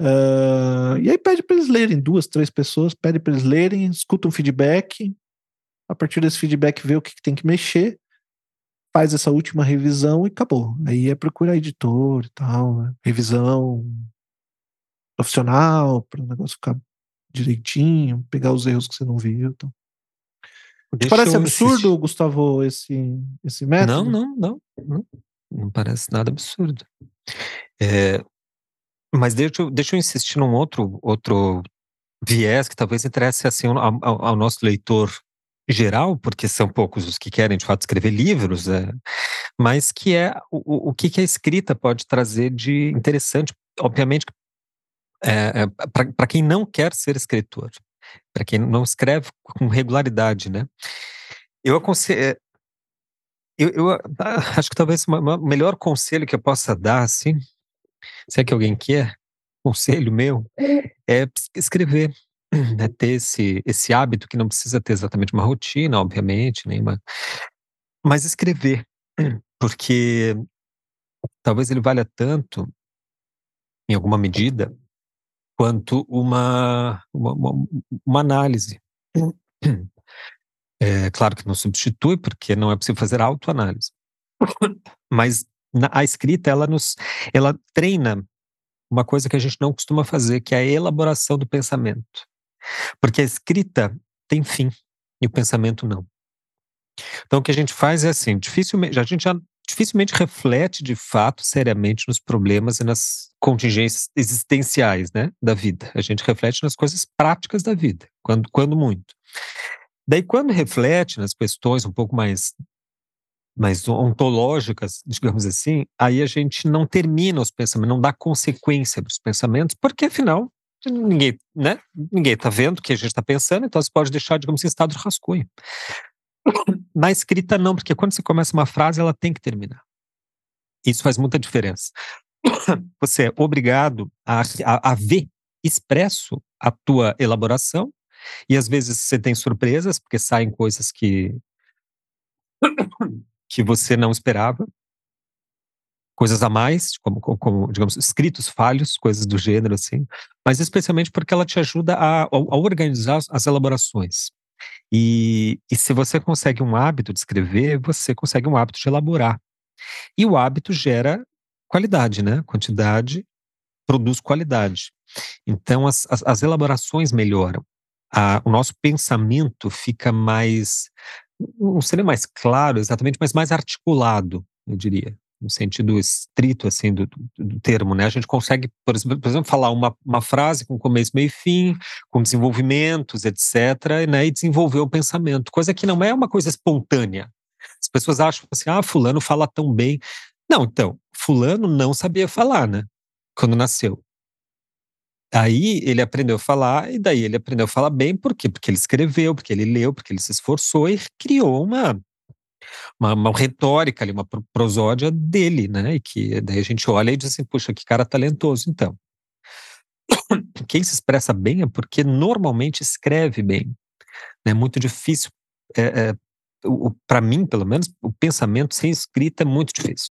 [SPEAKER 2] Uh, e aí pede para eles lerem, duas, três pessoas, pede para eles lerem, escuta um feedback, a partir desse feedback vê o que, que tem que mexer, faz essa última revisão e acabou. Aí é procurar editor e tal, né? revisão, profissional, para o negócio ficar direitinho, pegar os erros que você não viu. Então. Te parece absurdo, insistir. Gustavo, esse, esse método?
[SPEAKER 1] Não, não, não, não. Não parece nada absurdo. É, mas deixa eu, deixa eu insistir num outro, outro viés que talvez interesse assim ao, ao, ao, nosso leitor geral, porque são poucos os que querem de fato escrever livros, é, mas que é o, o que, que a escrita pode trazer de interessante. Obviamente é, é para quem não quer ser escritor, para quem não escreve com regularidade, né? Eu aconselho. É, eu, eu ah, acho que talvez o melhor conselho que eu possa dar, assim, se é que alguém quer, conselho meu, é escrever, né, ter esse, esse hábito que não precisa ter exatamente uma rotina, obviamente, nenhuma, mas escrever, porque talvez ele valha tanto, em alguma medida, quanto uma, uma, uma, análise. É claro que não substitui, porque não é possível fazer autoanálise. Mas na, a escrita, ela nos, ela treina uma coisa que a gente não costuma fazer, que é a elaboração do pensamento. Porque a escrita tem fim e o pensamento não. Então o que a gente faz é assim, dificilmente, a gente já dificilmente reflete de fato seriamente nos problemas e nas contingências existenciais, né, da vida. A gente reflete nas coisas práticas da vida, quando quando muito. Daí quando reflete nas questões um pouco mais mais ontológicas, digamos assim, aí a gente não termina os pensamentos, não dá consequência dos pensamentos, porque afinal ninguém, né? Ninguém está vendo o que a gente está pensando, então você pode deixar, digamos assim, estado de rascunho. Na escrita não, porque quando você começa uma frase, ela tem que terminar. Isso faz muita diferença. Você é obrigado a, a, a ver expresso a tua elaboração e às vezes você tem surpresas, porque saem coisas que que você não esperava, coisas a mais, como, como, digamos, escritos falhos, coisas do gênero assim, mas especialmente porque ela te ajuda a, a organizar as elaborações. E, e se você consegue um hábito de escrever, você consegue um hábito de elaborar. E o hábito gera qualidade, né? Quantidade produz qualidade. Então as, as, as elaborações melhoram. A, o nosso pensamento fica mais não seria mais claro exatamente, mas mais articulado, eu diria, no sentido estrito assim do, do, termo, né? A gente consegue, por exemplo, por exemplo falar uma, uma, frase com começo, meio e fim, com desenvolvimentos, etc, né? E desenvolver o pensamento, coisa que não é uma coisa espontânea. As pessoas acham assim, ah, fulano fala tão bem. Não, então, fulano não sabia falar, né? Quando nasceu. Aí ele aprendeu a falar, e daí ele aprendeu a falar bem, por quê? Porque ele escreveu, porque ele leu, porque ele se esforçou e criou uma, uma, uma retórica ali, uma prosódia dele, né? E que daí a gente olha e diz assim, puxa, que cara talentoso, então. Quem se expressa bem é porque normalmente escreve bem. É muito difícil, é, é, para mim, pelo menos, o pensamento sem escrita é muito difícil.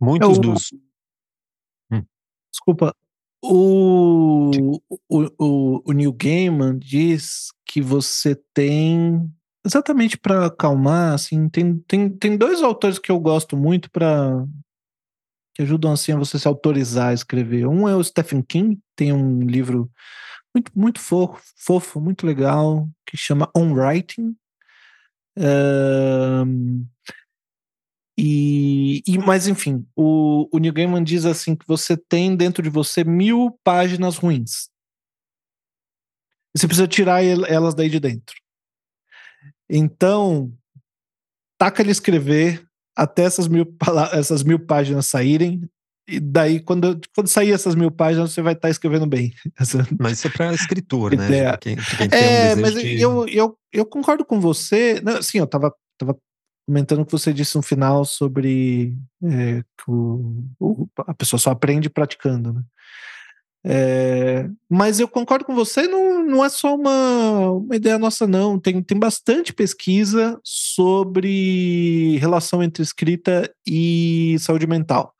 [SPEAKER 1] Muitos Eu, dos.
[SPEAKER 2] Hum. Desculpa, o, o, o, o Neil Gaiman diz que você tem exatamente para acalmar, assim, tem, tem, tem dois autores que eu gosto muito para que ajudam assim a você se autorizar a escrever. Um é o Stephen King, tem um livro muito muito fofo, fofo muito legal que chama On Writing. E, e, mas enfim, o, o Neil Gaiman diz assim que você tem dentro de você mil páginas ruins. E você precisa tirar elas daí de dentro. Então, taca ele escrever até essas mil, essas mil páginas saírem. E daí, quando, quando sair essas mil páginas, você vai estar escrevendo bem.
[SPEAKER 1] Mas isso é para escritor, né? Pra quem,
[SPEAKER 2] pra quem é, um mas de... eu, eu, eu concordo com você. Não, sim, eu estava tava comentando que você disse no final sobre é, que o, o, a pessoa só aprende praticando, né? É, mas eu concordo com você, não, não é só uma, uma ideia nossa, não. Tem, tem bastante pesquisa sobre relação entre escrita e saúde mental.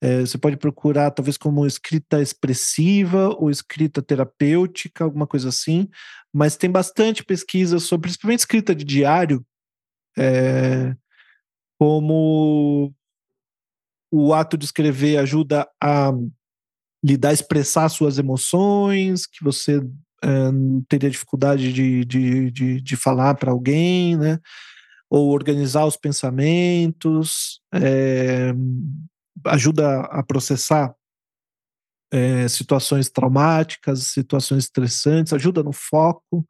[SPEAKER 2] É, você pode procurar, talvez, como escrita expressiva ou escrita terapêutica, alguma coisa assim, mas tem bastante pesquisa sobre, principalmente escrita de diário, é, como o ato de escrever ajuda a lidar, expressar suas emoções, que você é, teria dificuldade de, de, de, de falar para alguém, né? Ou organizar os pensamentos, é, ajuda a processar é, situações traumáticas, situações estressantes, ajuda no foco,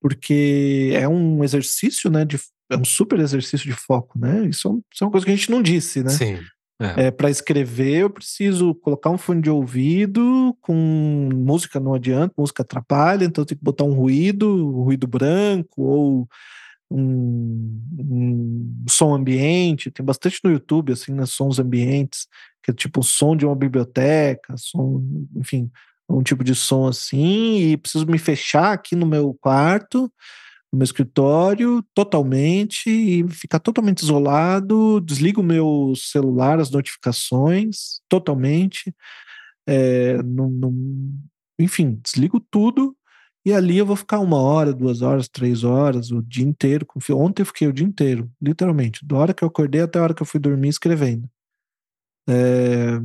[SPEAKER 2] porque é um exercício, né, de é um super exercício de foco, né? Isso, é, isso é uma coisa que a gente não disse, né?
[SPEAKER 1] Sim.
[SPEAKER 2] É. é para escrever, eu preciso colocar um fone de ouvido com música, não adianta, música atrapalha, então eu tenho que botar um ruído, um ruído branco, ou um, um, som ambiente, tem bastante no YouTube, assim, né, sons ambientes, que é tipo o som de uma biblioteca, som, enfim, um tipo de som assim, e preciso me fechar aqui no meu quarto, no meu escritório, totalmente, e ficar totalmente isolado, desligo o meu celular, as notificações, totalmente, é, enfim, desligo tudo e ali eu vou ficar uma hora, duas horas, três horas, o dia inteiro. Ontem eu fiquei o dia inteiro, literalmente, da hora que eu acordei até a hora que eu fui dormir escrevendo. É...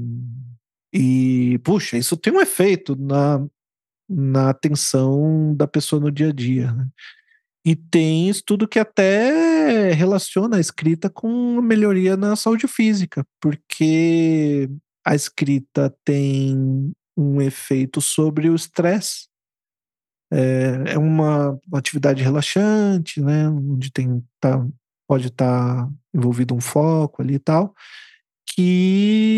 [SPEAKER 2] E, puxa, isso tem um efeito na, na atenção da pessoa no dia a dia. Né? E tem estudo que até relaciona a escrita com melhoria na saúde física, porque a escrita tem um efeito sobre o estresse é, é uma atividade relaxante, né? Onde tem, tá, pode estar tá envolvido um foco ali e tal, que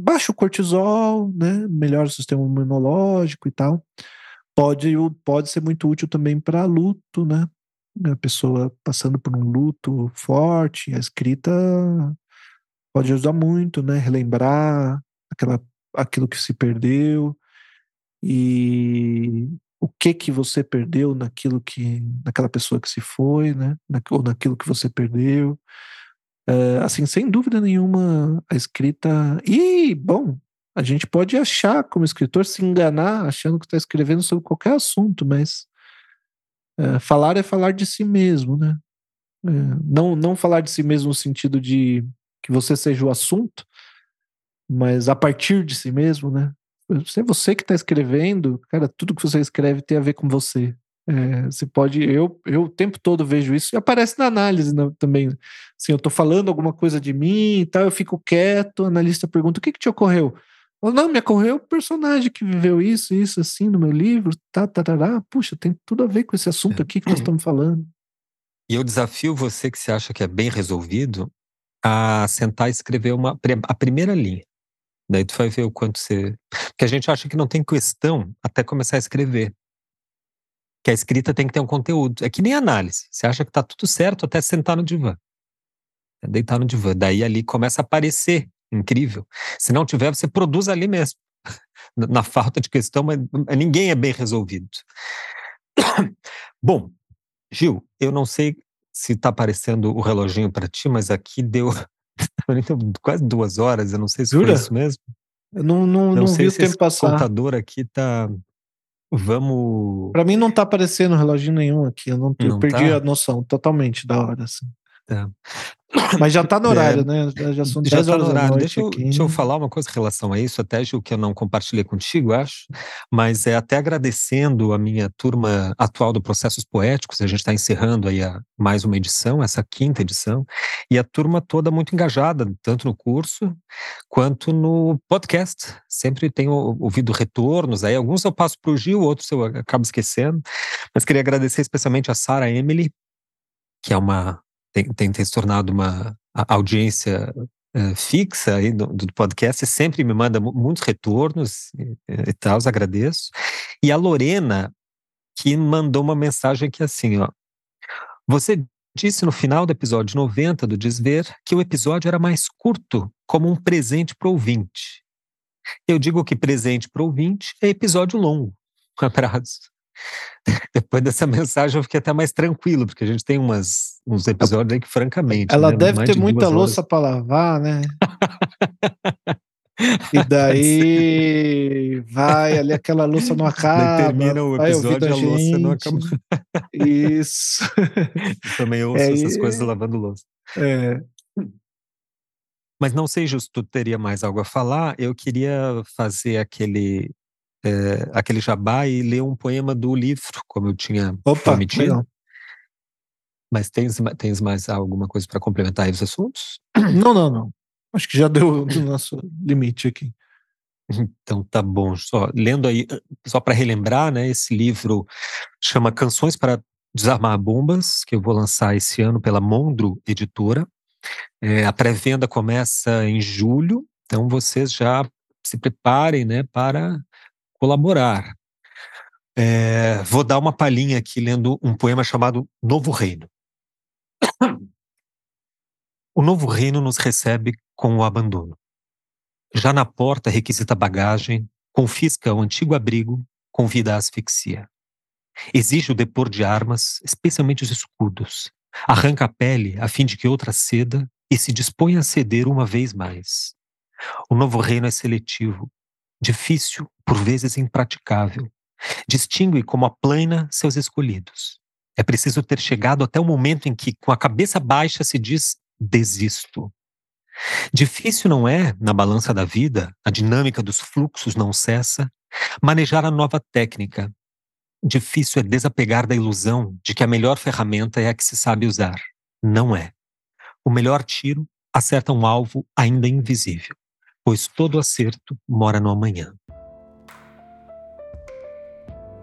[SPEAKER 2] baixa o cortisol, né? Melhora o sistema imunológico e tal. Pode, pode ser muito útil também para luto, né? A pessoa passando por um luto forte, a escrita pode ajudar muito, né? Relembrar aquela, aquilo que se perdeu e o que que você perdeu naquilo que naquela pessoa que se foi, né? Na, ou naquilo que você perdeu. É, assim, sem dúvida nenhuma, a escrita. E, bom, a gente pode achar, como escritor, se enganar achando que está escrevendo sobre qualquer assunto, mas é, falar é falar de si mesmo, né? É, não, não falar de si mesmo no sentido de que você seja o assunto, mas a partir de si mesmo, né? se é você que está escrevendo, cara, tudo que você escreve tem a ver com você. É, você pode, eu, eu o tempo todo vejo isso e aparece na análise né, também. Assim, eu estou falando alguma coisa de mim e tal, eu fico quieto, o analista pergunta: o que, que te ocorreu? Não, me ocorreu o personagem que viveu isso, isso, assim, no meu livro, tá, tarará. Puxa, tem tudo a ver com esse assunto é. aqui que nós estamos falando.
[SPEAKER 1] E eu desafio você que se acha que é bem resolvido a sentar e escrever uma, a primeira linha. Daí tu vai ver o quanto você. Porque a gente acha que não tem questão até começar a escrever. Que a escrita tem que ter um conteúdo. É que nem análise. Você acha que tá tudo certo até sentar no divã. É deitar no divã. Daí ali começa a aparecer. Incrível. Se não tiver, você produz ali mesmo. Na falta de questão, mas ninguém é bem resolvido. Bom, Gil, eu não sei se está aparecendo o reloginho para ti, mas aqui deu quase duas horas, eu não sei se Jura? foi isso mesmo.
[SPEAKER 2] Eu não, não, não, não sei vi o tempo passar.
[SPEAKER 1] O computador aqui tá. Vamos.
[SPEAKER 2] Para mim não tá aparecendo relógio nenhum aqui. Eu não, não perdi tá? a noção totalmente da hora. Assim. Tá. Mas já está no horário, é, né? Já são 10 tá horas no horário.
[SPEAKER 1] Deixa eu, deixa eu, falar uma coisa em relação a isso, até Gil, que eu não compartilhei contigo, acho, mas é até agradecendo a minha turma atual do Processos Poéticos, a gente está encerrando aí a, mais uma edição, essa quinta edição, e a turma toda muito engajada, tanto no curso quanto no podcast. Sempre tenho ouvido retornos, aí alguns eu passo para o Gil, outros eu acabo esquecendo, mas queria agradecer especialmente a Sara Emily, que é uma tem, tem, se tornado uma audiência uh, fixa aí do, do, podcast, sempre me manda muitos retornos e, e tal, os agradeço. E a Lorena, que mandou uma mensagem aqui assim, ó. Você disse no final do episódio 90 do Desver que o episódio era mais curto, como um presente para o ouvinte. Eu digo que presente para o ouvinte é episódio longo. Um abraço. Depois dessa mensagem eu fiquei até mais tranquilo, porque a gente tem umas, uns episódios aí que, francamente.
[SPEAKER 2] Ela né, deve ter de muita louça para lavar, né? e daí vai ali aquela louça não acaba.
[SPEAKER 1] Daí termina o episódio e a, louça não acaba.
[SPEAKER 2] Isso.
[SPEAKER 1] Eu também ouço é, essas coisas lavando louça.
[SPEAKER 2] É.
[SPEAKER 1] Mas não sei, Justo, tu teria mais algo a falar? Eu queria fazer aquele é, aquele jabá e ler um poema do livro, como eu tinha Opa, prometido. Legal. Mas tens, tens mais alguma coisa para complementar aí os assuntos?
[SPEAKER 2] Não, não, não. Acho que já deu o nosso limite aqui.
[SPEAKER 1] Então tá bom. Só lendo aí, só para relembrar, né? Esse livro chama Canções para Desarmar Bombas, que eu vou lançar esse ano pela Mondro Editora. É, a pré-venda começa em julho, então vocês já se preparem, né, para colaborar. É, vou dar uma palhinha aqui lendo um poema chamado Novo Reino. O novo reino nos recebe com o abandono. Já na porta requisita bagagem, confisca o antigo abrigo, convida à asfixia. Exige o depor de armas, especialmente os escudos. Arranca a pele a fim de que outra ceda e se dispõe a ceder uma vez mais. O novo reino é seletivo, difícil, por vezes impraticável. Distingue como aplana seus escolhidos. É preciso ter chegado até o momento em que, com a cabeça baixa, se diz: desisto. Difícil não é, na balança da vida, a dinâmica dos fluxos não cessa, manejar a nova técnica. Difícil é desapegar da ilusão de que a melhor ferramenta é a que se sabe usar. Não é. O melhor tiro acerta um alvo ainda invisível, pois todo acerto mora no amanhã.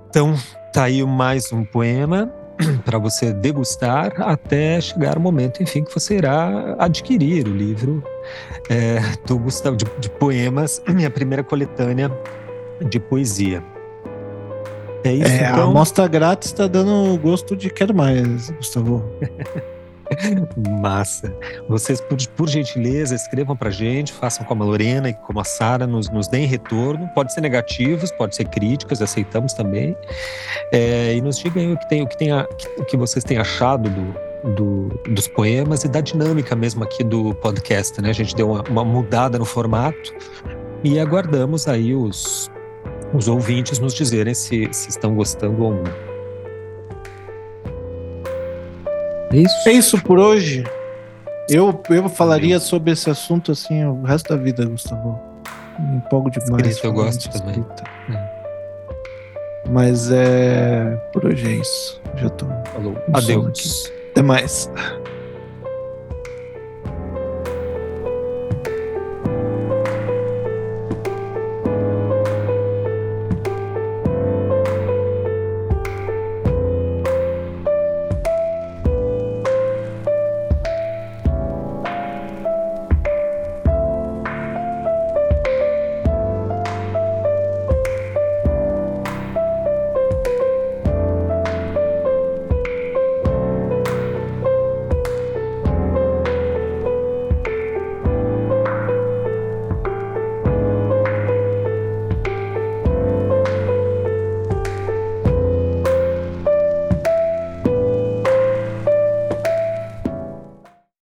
[SPEAKER 1] Então, tá aí mais um poema para você degustar até chegar o momento, enfim, que você irá adquirir o livro é, do Gustavo de, de poemas, minha primeira coletânea de poesia.
[SPEAKER 2] É isso. É, então... A amostra grátis está dando gosto de quero mais, Gustavo.
[SPEAKER 1] Massa. Vocês, por, por, gentileza, escrevam pra gente, façam como a Lorena e como a Sara, nos, nos deem retorno. Pode ser negativos, pode ser críticas, aceitamos também. É, e nos digam o que, tem, o, que tem a, o que vocês têm achado do, do, dos poemas e da dinâmica mesmo aqui do podcast, né? A gente deu uma, uma mudada no formato e aguardamos aí os, os ouvintes nos dizerem se, se estão gostando ou não.
[SPEAKER 2] É isso? É isso por hoje. Eu, eu falaria sobre esse assunto assim o resto da vida, Gustavo. Me empolgo demais.
[SPEAKER 1] Escrita, eu gosto também. É.
[SPEAKER 2] Mas é. Por hoje é isso. Já tô.
[SPEAKER 1] Falou. Adeus.
[SPEAKER 2] Até mais.